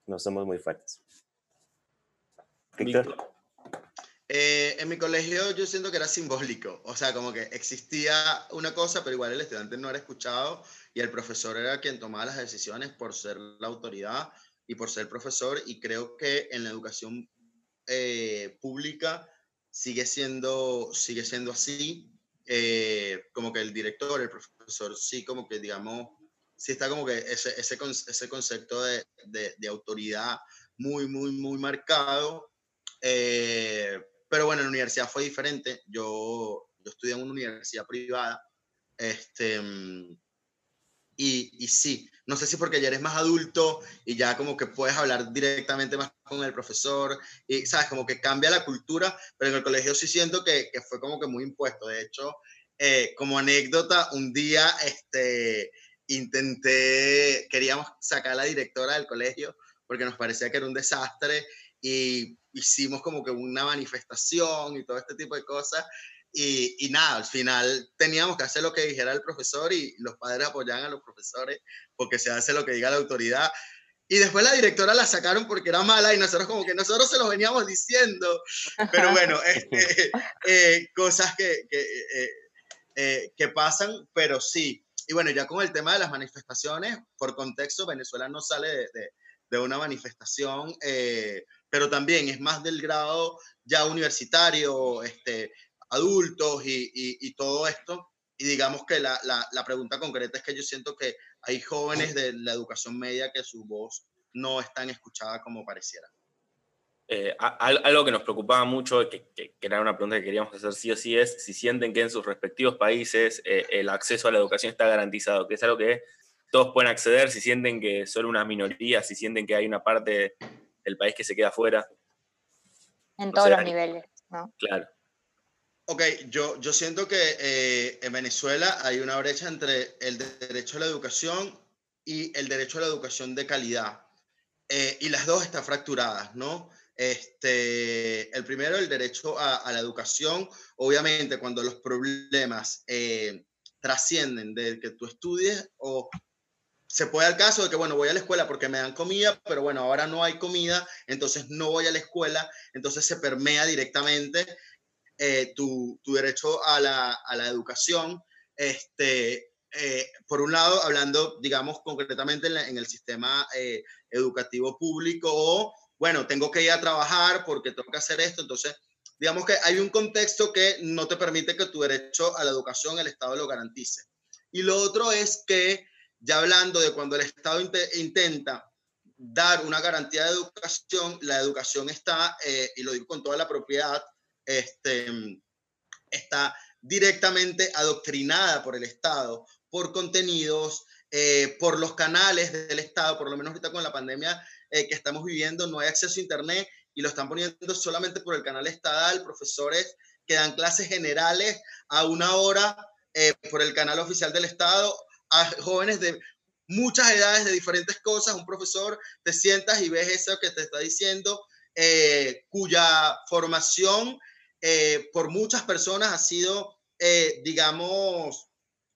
no somos muy fuertes. Víctor. Eh, en mi colegio yo siento que era simbólico, o sea, como que existía una cosa, pero igual el estudiante no era escuchado y el profesor era quien tomaba las decisiones por ser la autoridad y por ser profesor y creo que en la educación eh, pública sigue siendo, sigue siendo así, eh, como que el director, el profesor, sí como que digamos, sí está como que ese, ese, ese concepto de, de, autoridad muy, muy, muy marcado. Eh, pero bueno, en la universidad fue diferente. Yo, yo estudié en una universidad privada. Este, y, sí, no sé si porque ya eres más adulto y ya como que puedes hablar directamente más con el profesor y, ¿sabes? Como que cambia la cultura, pero en el colegio sí siento que, que fue como que muy impuesto. De hecho, eh, como anécdota, un día este, intenté, queríamos sacar a la directora del colegio porque nos parecía que era un desastre y hicimos como que una manifestación y todo este tipo de cosas. Y, y, nada, al final teníamos que hacer lo que dijera el profesor y los padres apoyaban a los profesores porque se hace lo que diga la autoridad. Y después la directora la sacaron porque era mala y nosotros como que nosotros se lo veníamos diciendo. Pero bueno, este, eh, cosas que, que, eh, eh, que pasan, pero sí. Y bueno, ya con el tema de las manifestaciones, por contexto, Venezuela no sale de, de, de una manifestación pero también es más del grado ya universitario, este, adultos y, y, todo esto. Y digamos que la, la, la, pregunta concreta es que yo siento que hay jóvenes de la educación media que su voz no es tan escuchada como pareciera. Eh, algo que nos preocupaba mucho, que, que, era una pregunta que queríamos hacer sí o sí, es si sienten que en sus respectivos países eh, el acceso a la educación está garantizado, que es algo que todos pueden acceder, si sienten que solo una minoría, si sienten que hay una parte el país que se queda fuera. En todos los niveles, ¿no? Claro. Ok, yo, yo siento que eh, en Venezuela hay una brecha entre el derecho a la educación y el derecho a la educación de calidad. Eh, y las dos están fracturadas, ¿no? Este, el primero, el derecho a, a la educación, obviamente cuando los problemas eh, trascienden de que tú estudies o se puede al caso de que, bueno, voy a la escuela porque me dan comida, pero bueno, ahora no hay comida, entonces no voy a la escuela, entonces se permea directamente eh, tu, tu, derecho a la, a la educación. Este, eh, por un lado, hablando, digamos, concretamente en, el sistema eh, educativo público, o, bueno, tengo que ir a trabajar porque tengo que hacer esto, entonces, digamos que hay un contexto que no te permite que tu derecho a la educación el Estado lo garantice. Y lo otro es que ya hablando de cuando el Estado intenta dar una garantía de educación, la educación está, y lo digo con toda la propiedad, este, está directamente adoctrinada por el Estado, por contenidos eh, por los canales del Estado, por lo menos ahorita con la pandemia eh, que estamos viviendo, no hay acceso a Internet y lo están poniendo solamente por el canal estatal, profesores que dan clases generales a una hora eh, por el canal oficial del Estado, a jóvenes de muchas edades de diferentes cosas, un profesor, te sientas y ves eso que te está diciendo, cuya formación por muchas personas ha sido, digamos,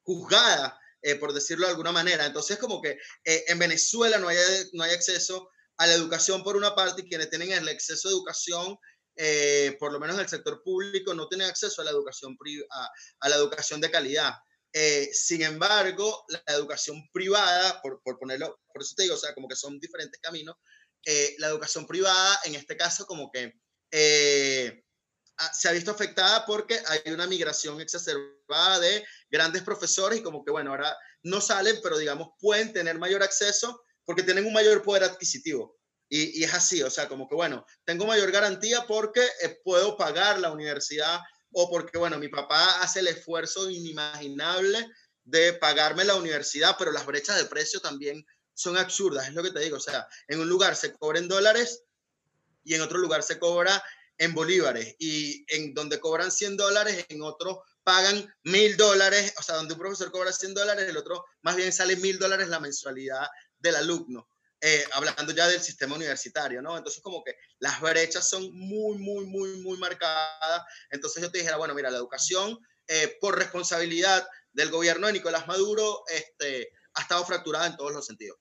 juzgada eh, por decirlo de alguna manera. Entonces, como que eh, en Venezuela no hay, no hay acceso a la educación por una parte y quienes tienen el exceso de educación, eh, por lo menos en el sector público, no tienen acceso a la educación, a, a la educación de calidad. sin embargo, la educación privada, por, por, ponerlo, por eso te digo, o sea, como que son diferentes caminos, la educación privada, en este caso, como que se ha visto afectada porque hay una migración exacerbada de grandes profesores y como que, bueno, ahora no salen, pero digamos, pueden tener mayor acceso porque tienen un mayor poder adquisitivo. Y, es así, o sea, como que, bueno, tengo mayor garantía porque eh, puedo pagar la universidad o porque, bueno, mi papá hace el esfuerzo inimaginable de pagarme la universidad, pero las brechas de precio también son absurdas, es lo que te digo, o sea, en un lugar se cobra en dólares y en otro lugar se cobra en bolívares y en donde cobran 100 dólares, en otro pagan mil dólares, o sea, donde un profesor cobra 100 dólares, el otro más bien sale mil dólares la mensualidad del alumno. Eh, hablando ya del sistema universitario, ¿no? Entonces como que las brechas son muy, muy, muy, muy marcadas. Entonces yo te dijera, bueno, mira, la educación eh, por responsabilidad del gobierno de Nicolás Maduro este, ha estado fracturada en todos los sentidos.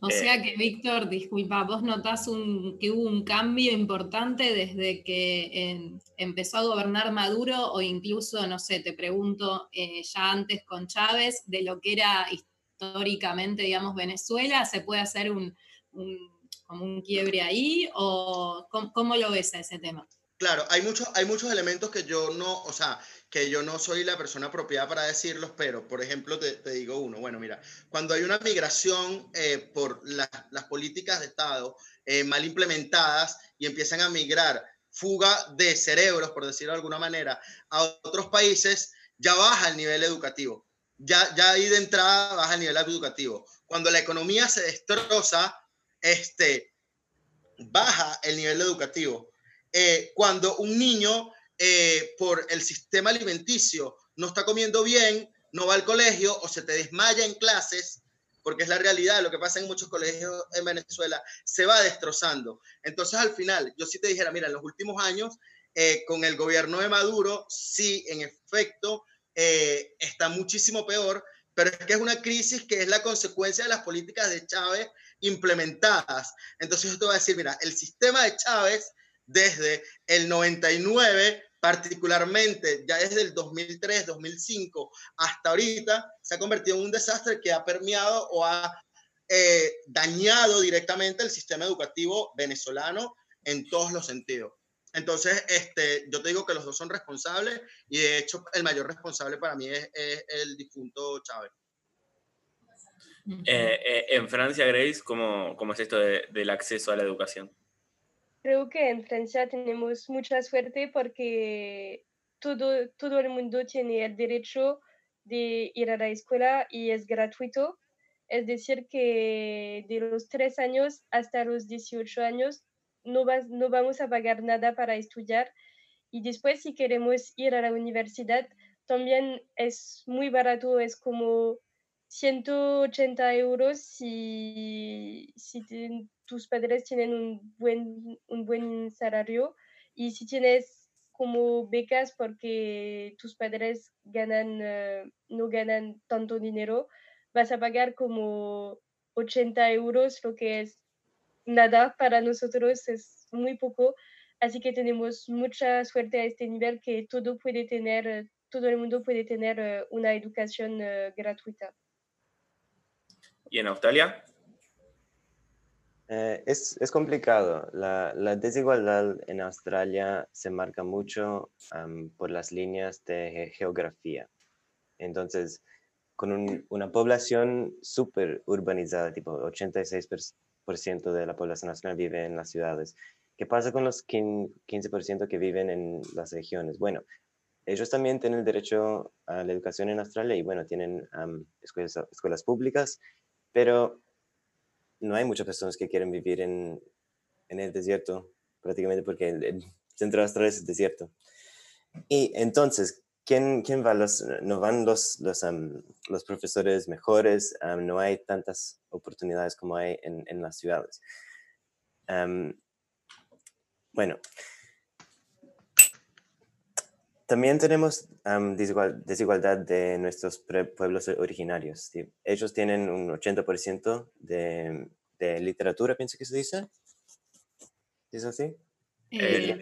O eh, sea que, Víctor, disculpa, vos notás un, que hubo un cambio importante desde que empezó a gobernar Maduro o incluso, no sé, te pregunto, eh, ya antes con Chávez, de lo que era históricamente, digamos, Venezuela, ¿se puede hacer un, como un quiebre ahí o cómo, cómo lo ves a ese tema? Claro, hay muchos, hay muchos elementos que yo no, o sea, que yo no soy la persona apropiada para decirlos, pero por ejemplo te, digo uno, bueno, mira, cuando hay una migración eh, por las políticas de Estado eh, mal implementadas y empiezan a migrar fuga de cerebros, por decirlo de alguna manera, a otros países, ya baja el nivel educativo. Ya, ya ahí de entrada baja el nivel educativo. Cuando la economía se destroza, este, baja el nivel educativo. Eh, cuando un niño eh, por el sistema alimenticio no está comiendo bien, no va al colegio o se te desmaya en clases, porque es la realidad, lo que pasa en muchos colegios en Venezuela, se va destrozando. Entonces al final, yo sí te dijera, mira, en los últimos años, eh, con el gobierno de Maduro, sí, en efecto, está muchísimo peor, pero es que es una crisis que es la consecuencia de las políticas de Chávez implementadas. Entonces yo te voy a decir, mira, el sistema de Chávez desde el 99, particularmente ya desde el 2003, 2005 hasta ahorita, se ha convertido en un desastre que ha permeado o ha eh, dañado directamente el sistema educativo venezolano en todos los sentidos. Entonces, este, yo te digo que los dos son responsables y de hecho el mayor responsable para mí es, el difunto Chávez. Eh, eh, en Francia, Grace, ¿cómo, ¿cómo, es esto del acceso a la educación? Creo que en Francia tenemos mucha suerte porque todo, todo el mundo tiene el derecho de ir a la escuela y es gratuito. Es decir, que de los tres años hasta los 18 años no, no vamos a pagar nada para estudiar. Y después, si queremos ir a la universidad, también es muy barato, es como 180 euros si, si tus padres tienen un buen, un buen salario y si tienes como becas porque tus padres ganan, eh, no ganan tanto dinero, vas a pagar como 80 euros, lo que es nada para nosotros, es muy poco. Así que tenemos mucha suerte a este nivel que todo puede tener, todo el mundo puede tener eh, una educación eh, gratuita. ¿Y en Australia? Eh, es, es, complicado. La, la, desigualdad en Australia se marca mucho por las líneas de geografía. Entonces, con una población súper urbanizada, tipo 86% de la población nacional vive en las ciudades. ¿Qué pasa con los 15% que viven en las regiones? Bueno, ellos también tienen derecho a la educación en Australia y bueno, tienen escuelas, escuelas públicas, pero no hay muchas personas que quieren vivir en, en el desierto, prácticamente porque el, centro de Australia es desierto. Y entonces, ¿quién, quién va? Los, no van los, los, los profesores mejores, no hay tantas oportunidades como hay en, en las ciudades. bueno, también tenemos desigualdad de nuestros pueblos originarios. Ellos tienen un 80% de, de, literatura, pienso que se dice. ¿Es así? Eh,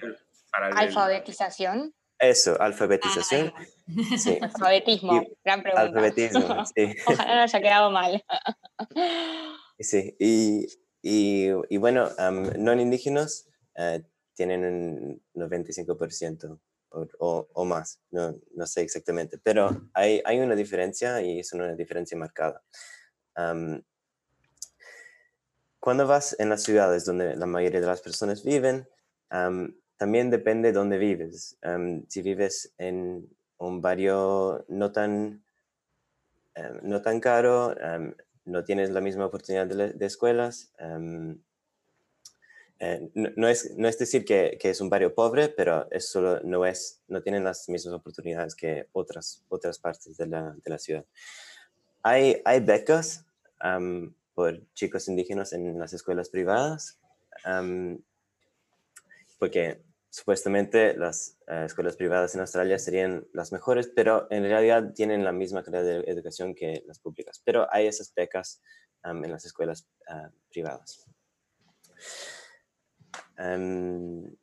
alfabetización. Eso, alfabetización. Alfabetismo, gran pregunta. Alfabetismo, sí. Ojalá no haya quedado mal. sí, y, y, y bueno, no indígenas uh, tienen un 95% o, o, más, no, no, sé exactamente, pero hay, hay, una diferencia y es una diferencia marcada. cuando vas en las ciudades donde la mayoría de las personas viven, también depende dónde vives. si vives en un barrio no tan, no tan caro, no tienes la misma oportunidad de, de escuelas, eh, no, es, no es decir que, que, es un barrio pobre, pero es solo, no, es, no tienen las mismas oportunidades que otras, otras partes de la, de la ciudad. Hay, hay becas por chicos indígenas en las escuelas privadas, porque supuestamente las eh, escuelas privadas en Australia serían las mejores, pero en realidad tienen la misma calidad de educación que las públicas. Pero hay esas becas en las escuelas ah, privadas. Em,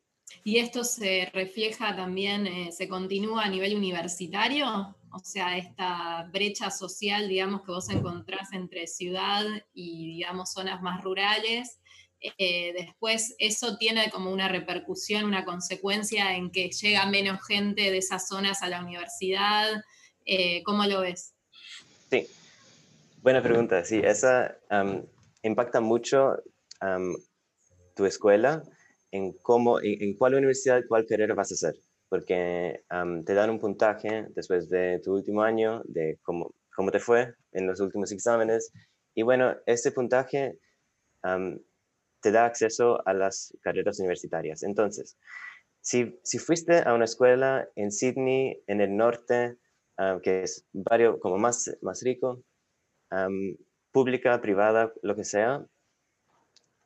¿Y esto se refleja también, eh, se continúa a nivel universitario? O sea, esta brecha social, digamos, que vos encontrás entre ciudad y, digamos, zonas más rurales, eh, después eso tiene como una repercusión, una consecuencia en que llega menos gente de esas zonas a la universidad. Eh, ¿Cómo lo ves? Sí, buena pregunta. Sí, esa impacta mucho tu escuela en cómo, en, cuál universidad, cuál carrera vas a hacer, porque te dan un puntaje después de tu último año de cómo, cómo te fue en los últimos exámenes. Y bueno, ese puntaje te da acceso a las carreras universitarias. Entonces, si, si fuiste a una escuela en Sydney, en el norte, que es barrio como más, más rico, pública, privada, lo que sea,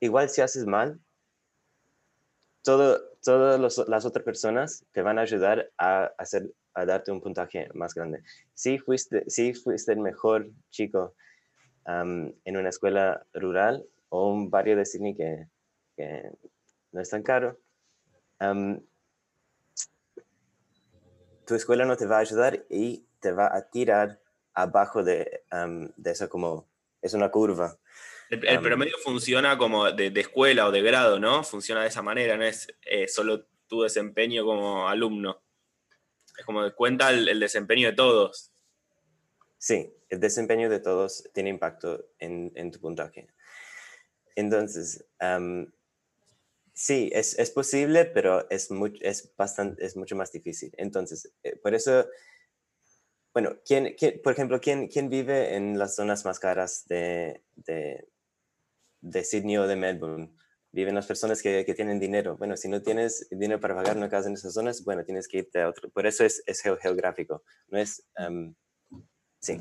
igual si haces mal, todo, todas las otras personas te van a ayudar a, hacer, a darte un puntaje más grande. Si fuiste, si fuiste el mejor chico en una escuela rural o un barrio de Sydney que, que no es tan caro, tu escuela no te va a ayudar y te va a tirar abajo de, de eso como es una curva. El, promedio funciona como de, escuela o de grado, ¿no? Funciona de esa manera, no es eh, solo tu desempeño como alumno. Es como cuenta el, desempeño de todos. Sí, el desempeño de todos tiene impacto en, tu puntaje. Entonces, sí, es, posible, pero es, es, bastante, es mucho más difícil. Entonces, eh, por eso bueno, ¿quién, por ejemplo, ¿quién, ¿quién, vive en las zonas más caras de, de Sydney o de Melbourne. Viven las personas que, que, tienen dinero. Bueno, si no tienes dinero para pagar una casa en esas zonas, bueno, tienes que irte a otro. Por eso es, es geográfico. No es... Um, sí.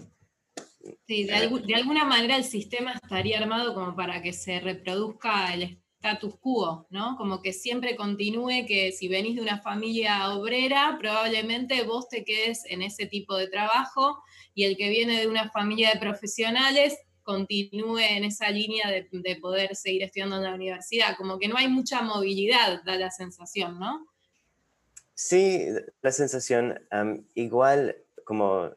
Sí, de, de, alguna manera el sistema estaría armado como para que se reproduzca el status quo, ¿no? Como que siempre continúe que si venís de una familia obrera, probablemente vos te quedes en ese tipo de trabajo y el que viene de una familia de profesionales continúe en esa línea de, poder seguir estudiando en la universidad. Como que no hay mucha movilidad, da la sensación, ¿no? Sí, la sensación, igual como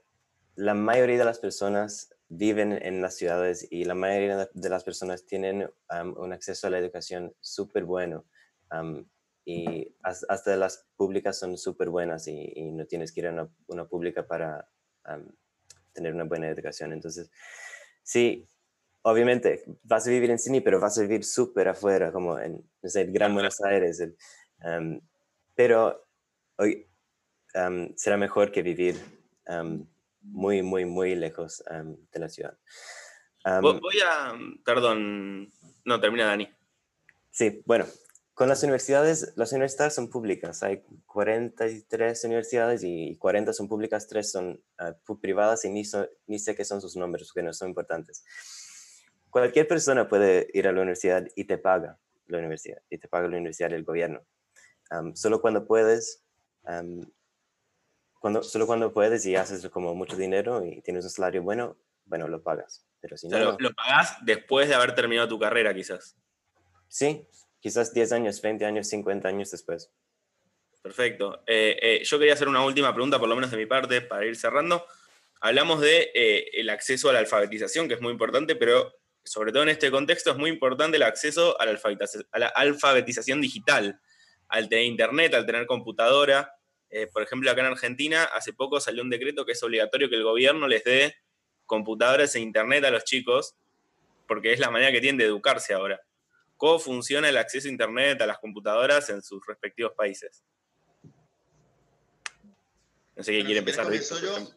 la mayoría de las personas viven en las ciudades y la mayoría de las personas tienen un acceso a la educación súper bueno. y hasta las públicas son súper buenas y, no tienes que ir a una, una pública para tener una buena educación. Entonces, Sí, obviamente vas a vivir en Sydney, pero vas a vivir súper afuera, como en el Gran Buenos Aires. Em, pero hoy, será mejor que vivir muy, muy, muy lejos de la ciudad. Voy a, perdón, no, termina Dani. Sí, bueno, con las universidades, las universidades son públicas, hay 43 universidades y 40 son públicas, 3 son ah, privadas y ni, ni sé qué son sus nombres, que no son importantes. Cualquier persona puede ir a la universidad y te paga la universidad, y te paga la universidad el gobierno. solo cuando puedes, cuando, solo cuando puedes y haces como mucho dinero y tienes un salario bueno, bueno, lo pagas. Pero si no, lo, lo pagas después de haber terminado tu carrera, quizás. Sí, quizás 10 años, 20 años, 50 años después. Perfecto. Eh, eh, yo quería hacer una última pregunta, por lo menos de mi parte, para ir cerrando. Hablamos de eh, el acceso a la alfabetización, que es muy importante, pero sobre todo en este contexto es muy importante el acceso a la, a la alfabetización digital, al tener internet, al tener computadora. por ejemplo, acá en Argentina hace poco salió un decreto que es obligatorio que el gobierno les dé computadoras e internet a los chicos, porque es la manera que tienen de educarse ahora cómo funciona el acceso a Internet a las computadoras en sus respectivos países. No sé quién quiere empezar. Si yo,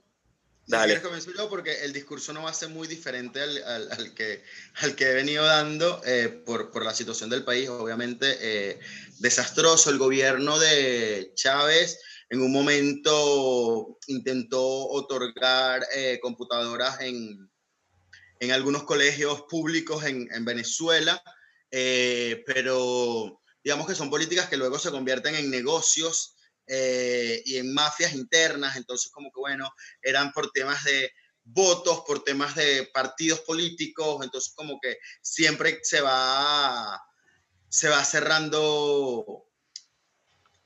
Dale. Si yo porque el discurso no va a ser muy diferente al, que, al que he venido dando eh, por, la situación del país. Obviamente, eh, desastroso. El gobierno de Chávez en un momento intentó otorgar eh, computadoras en, en, algunos colegios públicos en, en Venezuela. Eh, pero digamos que son políticas que luego se convierten en negocios eh, y en mafias internas, entonces como que bueno, eran por temas de votos, por temas de partidos políticos, entonces como que siempre se va, se va cerrando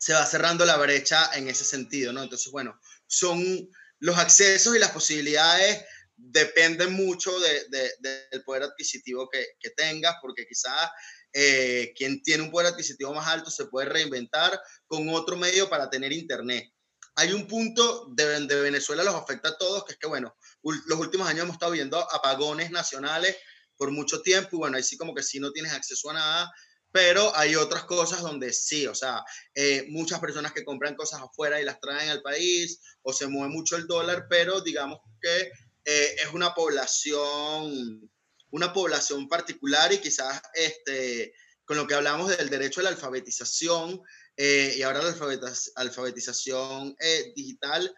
se va cerrando la brecha en ese sentido, ¿no? Entonces, bueno, son los accesos y las posibilidades depende mucho del poder adquisitivo que, que tengas, porque quizás eh, quien tiene un poder adquisitivo más alto se puede reinventar con otro medio para tener internet. Hay un punto de, de Venezuela, los afecta a todos, que es que, bueno, los últimos años hemos estado viendo apagones nacionales por mucho tiempo y bueno, ahí sí como que sí no tienes acceso a nada, pero hay otras cosas donde sí, o sea, eh, muchas personas que compran cosas afuera y las traen al país o se mueve mucho el dólar, pero digamos que eh, es una población, una población particular y quizás este, con lo que hablamos del derecho a la alfabetización eh, y ahora la alfabetización eh, digital,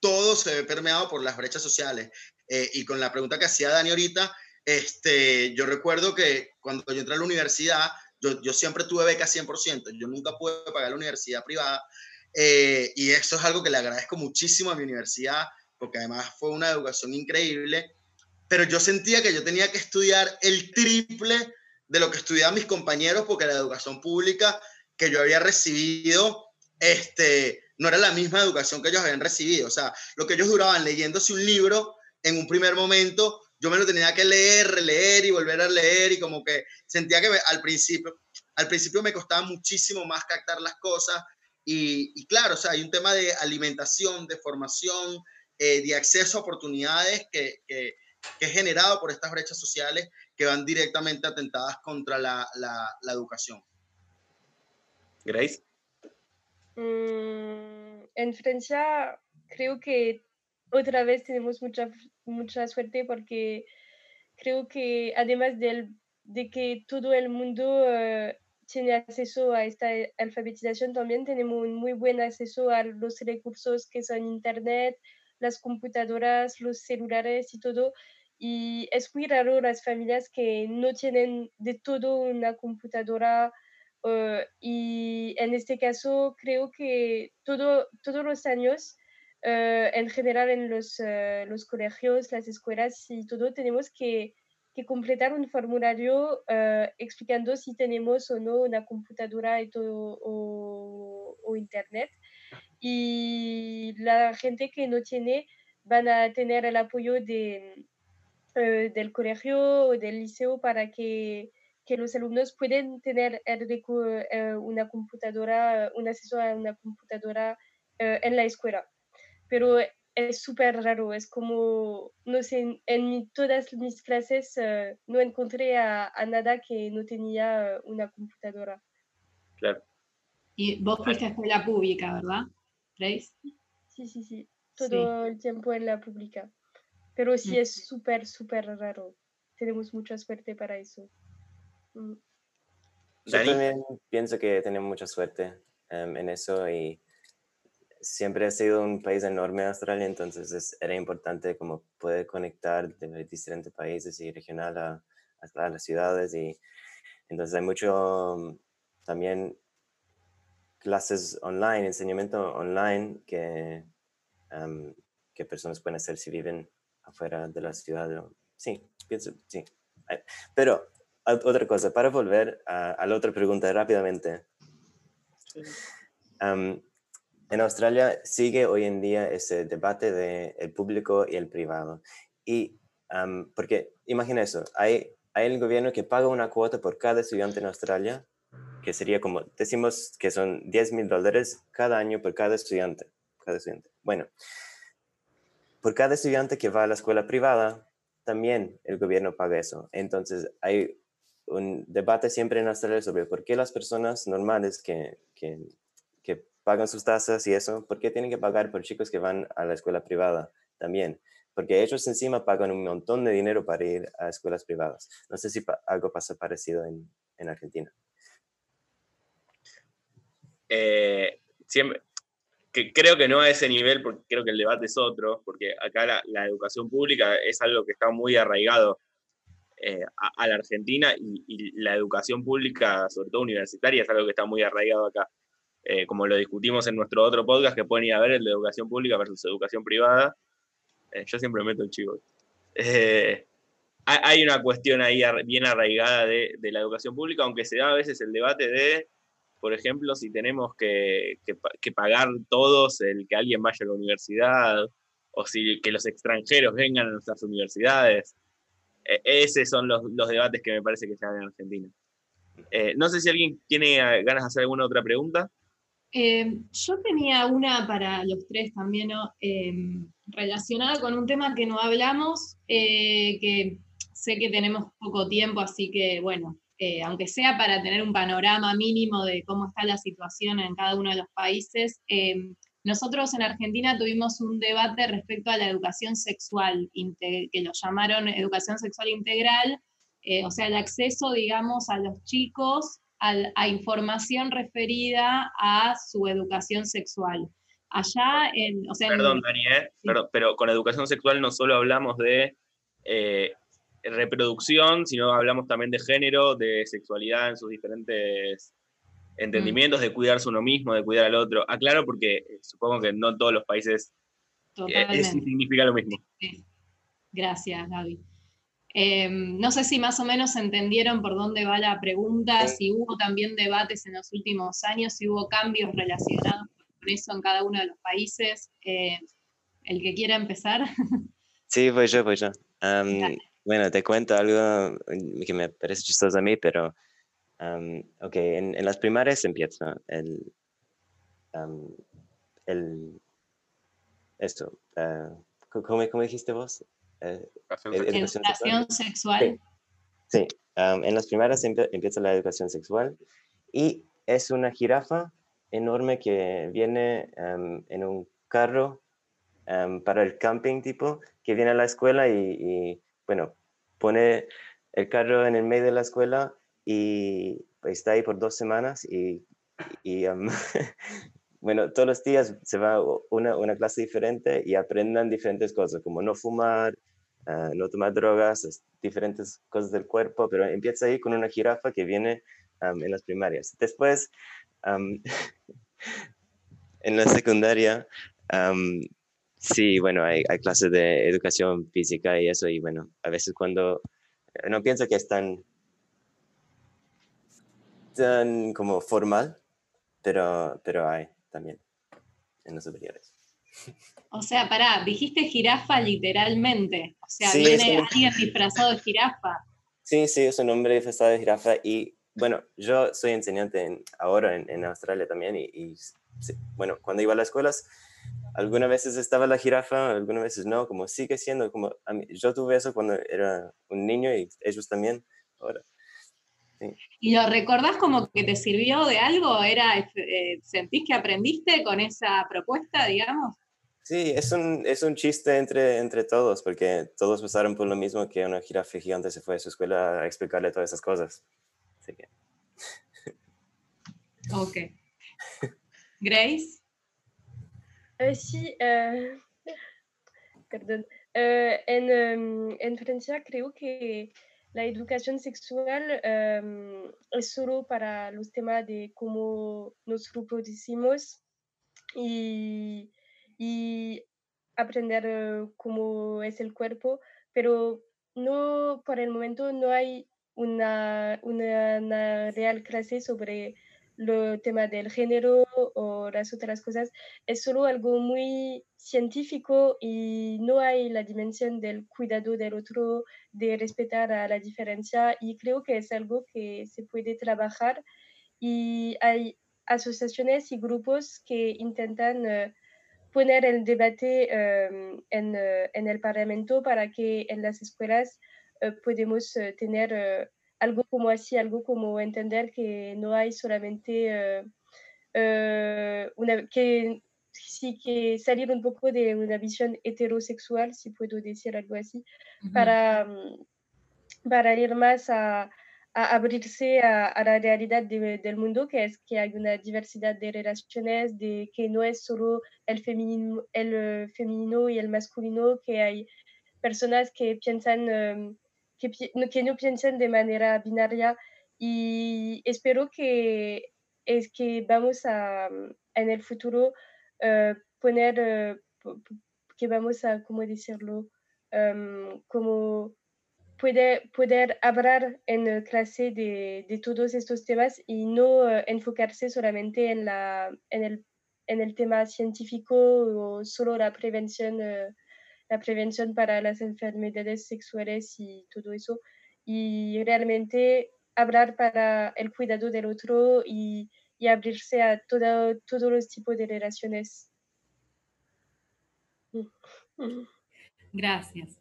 todo se ve permeado por las brechas sociales. y con la pregunta que hacía Dani ahorita, este, yo recuerdo que cuando yo entré a la universidad, yo, yo siempre tuve beca 100%, yo nunca pude pagar la universidad privada, y eso es algo que le agradezco muchísimo a mi universidad, porque además fue una educación increíble, pero yo sentía que yo tenía que estudiar el triple de lo que estudiaban mis compañeros, porque la educación pública que yo había recibido, este, no era la misma educación que ellos habían recibido. O sea, lo que ellos duraban leyéndose un libro en un primer momento, yo me lo tenía que leer, leer y volver a leer y como que sentía que al principio, al principio me costaba muchísimo más captar las cosas y, y claro, o sea, hay un tema de alimentación, de formación, eh, de acceso a oportunidades que, que, que, es generado por estas brechas sociales que van directamente atentadas contra la, la, la educación. Grace. Mm, en Francia creo que otra vez tenemos mucha, mucha suerte porque creo que además del, de que todo el mundo uh, tiene acceso a esta alfabetización, también tenemos un muy buen acceso a los recursos que son Internet, las computadoras, los celulares y todo. Y es muy raro las familias que no tienen de todo una computadora. Uh, y en este caso creo que todo, todos los años, uh, en general en los, uh, los, colegios, las escuelas y todo, tenemos que, que completar un formulario explicando si tenemos o no una computadora y todo, o internet y la gente que no tiene van a tener el apoyo de, eh, del colegio o del liceo para que, que los alumnos puedan tener eh, una computadora, un acceso a una computadora eh, en la escuela. Pero es súper raro, es como, no sé, en, todas mis clases no encontré a, a, nada que no tenía una computadora. Claro. Y vos fuiste a escuela pública, ¿verdad? Sí, sí, sí. Todo el tiempo en la pública. Pero sí es súper, súper raro. Tenemos mucha suerte para eso. Mm. Yo también pienso que tenemos mucha suerte em, en eso y siempre ha sido un país enorme Australia, entonces era importante como poder conectar de diferentes países y regional a, a, las ciudades y entonces hay mucho mm, también clases online, enseñamiento online que, em, que personas pueden hacer si viven afuera de la ciudad. Sí, pienso, sí. Pero otra cosa, para volver a, la otra pregunta rápidamente. en Australia sigue hoy en día ese debate de el público y el privado. Y porque imagina eso, hay, hay el gobierno que paga una cuota por cada estudiante en Australia, que sería como, decimos que son 10 mil dólares cada año por cada estudiante. Cada estudiante. Bueno, por cada estudiante que va a la escuela privada, también el gobierno paga eso. Entonces hay un debate siempre en Australia sobre por qué las personas normales que, que, pagan sus tasas y eso, por qué tienen que pagar por chicos que van a la escuela privada también. Porque ellos encima pagan un montón de dinero para ir a escuelas privadas. No sé si algo pasa parecido en, en Argentina. Eh, siempre, que creo que no a ese nivel, porque creo que el debate es otro, porque acá la, la educación pública es algo que está muy arraigado eh, a, la Argentina y, la educación pública, sobre todo universitaria, es algo que está muy arraigado acá. Eh, como lo discutimos en nuestro otro podcast, que pueden ir a ver, el de educación pública versus educación privada. Eh, yo siempre meto el chivo. hay una cuestión ahí bien arraigada de, la educación pública, aunque se da a veces el debate de, por ejemplo, si tenemos que, que pagar todos el que alguien vaya a la universidad, o si que los extranjeros vengan a nuestras universidades. E, esos son los, debates que me parece que se dan en Argentina. Eh, no sé si alguien tiene eh, ganas de hacer alguna otra pregunta. Eh, yo tenía una para los tres también, relacionada con un tema que no hablamos, que sé que tenemos poco tiempo, así que bueno, aunque sea para tener un panorama mínimo de cómo está la situación en cada uno de los países, nosotros en Argentina tuvimos un debate respecto a la educación sexual, que lo llamaron educación sexual integral, eh, o sea, el acceso, digamos, a los chicos a, información referida a su educación sexual. Allá en... Perdón, Daniel, pero, con educación sexual no solo hablamos de eh, reproducción, sino hablamos también de género, de sexualidad en sus diferentes entendimientos de cuidarse uno mismo, de cuidar al otro. Aclaro porque eh, supongo que no todos los países eh, significa lo mismo. Gracias, Gaby. Em, no sé si más o menos entendieron por dónde va la pregunta, si hubo también debates en los últimos años, si hubo cambios relacionados con eso en cada uno de los países. Eh, el que quiera empezar. Sí, voy yo, voy yo. Bueno, te cuento algo que me parece chistoso a mí, pero ok, en, las primarias empieza el, el esto, uh, ¿cómo, dijiste vos? Eh, educación, sexual. Sí, en las primarias empieza la educación sexual y es una jirafa enorme que viene en un carro para el camping tipo, que viene a la escuela y, y, bueno, pone el carro en el medio de la escuela y está ahí por dos semanas y, bueno, todos los días se va una, una clase diferente y aprendan diferentes cosas, como no fumar, ah, no tomar drogas, diferentes cosas del cuerpo, pero empieza ahí con una jirafa que viene en las primarias. Después, en la secundaria, sí, bueno, hay, hay, clases de educación física y eso, y bueno, a veces cuando no pienso que están tan como formal, pero, pero hay también en los superiores. O sea, pará, dijiste jirafa literalmente. O sea, viene alguien disfrazado de jirafa. Sí, sí, es un hombre disfrazado de jirafa. Y bueno, yo soy enseñante ahora en, en, Australia también. Y, bueno, cuando iba a las escuelas, algunas veces estaba la jirafa, algunas veces no, como sigue siendo. como Yo tuve eso cuando era un niño y ellos también ahora. ¿Y lo recordás como que te sirvió de algo? ¿Era, eh, ¿Sentís que aprendiste con esa propuesta, digamos? Sí, es un, es un chiste entre, entre todos, porque todos pasaron por lo mismo que una jirafa gigante se fue a su escuela a explicarle todas esas cosas. Así que... Ok. Grace. Euh, sí, eh, perdón. Eh, en, em, en Francia creo que la educación sexual em, es solo para los temas de cómo nos reproducimos y, y aprender eh, cómo es el cuerpo, pero no, por el momento no hay una, una, una real clase sobre el tema del género o las otras cosas. Es solo algo muy científico y no hay la dimensión del cuidado del otro, de respetar a la diferencia y creo que es algo que se puede trabajar y hay asociaciones y grupos que intentan eh, poner el debate em, en, eh, en, el Parlamento para que en las escuelas eh, podamos tener algo como así, algo como entender que no hay solamente una, que sí que salir un poco de una visión heterosexual, si puedo decir algo así, para, mm, para ir más a, a abrirse a, a, la realidad de, del mundo, que es que hay una diversidad de relaciones, de que no es solo el femenino, el uh, femenino y el masculino, que hay personas que piensan, um, que, no piensan de manera binaria y espero que que vamos a, en el futuro, uh, poner, uh, que vamos a, ¿cómo decirlo? Um, como puede, poder hablar en clase de, todos estos temas y no uh, enfocarse solamente en, la, en, el, en el tema científico o solo la prevención, la prevención para las enfermedades sexuales y todo eso. Y realmente hablar para el cuidado del otro y, y abrirse a todo, todos los tipos de relaciones. Gracias.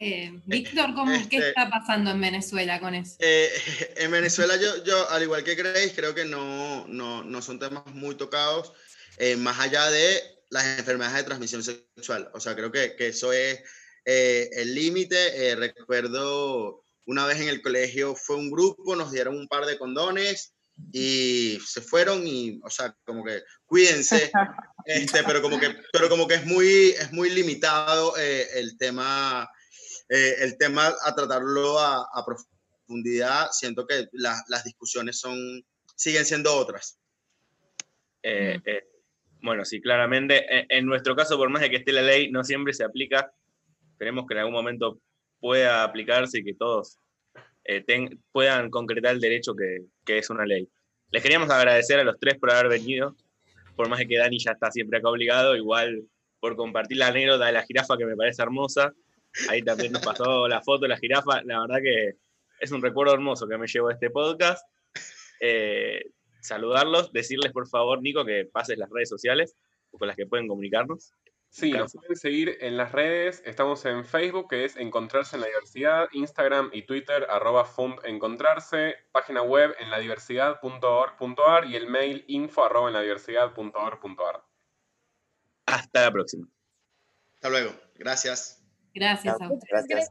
Eh, Víctor, ¿qué Este- está pasando en Venezuela con eso? Eh, en Venezuela yo, yo, al igual que creéis, creo que no, no, no son temas muy tocados, eh, más allá de las enfermedades de transmisión sexual. O sea, creo que, que eso es eh, el límite. Eh, recuerdo una vez en el colegio fue un grupo, nos dieron un par de condones y se fueron y, o sea, como que cuídense, este, pero, como que, pero como que es muy, es muy limitado eh, el tema eh, el tema a tratarlo a, a profundidad, siento que la, las discusiones son, siguen siendo otras. Eh, eh, bueno, sí, claramente. En, en, nuestro caso, por más de que esté la ley, no siempre se aplica. Esperemos que en algún momento pueda aplicarse y que todos ten, puedan concretar el derecho que, que, es una ley. Les queríamos agradecer a los tres por haber venido, por más de que Dani ya está siempre acá obligado, igual por compartir la anécdota de la jirafa que me parece hermosa. Ahí también nos pasó la foto de la jirafa. La verdad que es un recuerdo hermoso que me llevo a este podcast. Eh, saludarlos, decirles por favor, Nico, que pases las redes sociales con las que pueden comunicarnos. Sí, nos pueden seguir en las redes. Estamos en Facebook, que es Encontrarse en la Diversidad, Instagram y Twitter, arroba Encontrarse, página web en ladiversidad.org.ar y el mail info arroba en ladiversidad.org.ar. Hasta la próxima. Hasta luego. Gracias. Gracias a ustedes. Gracias.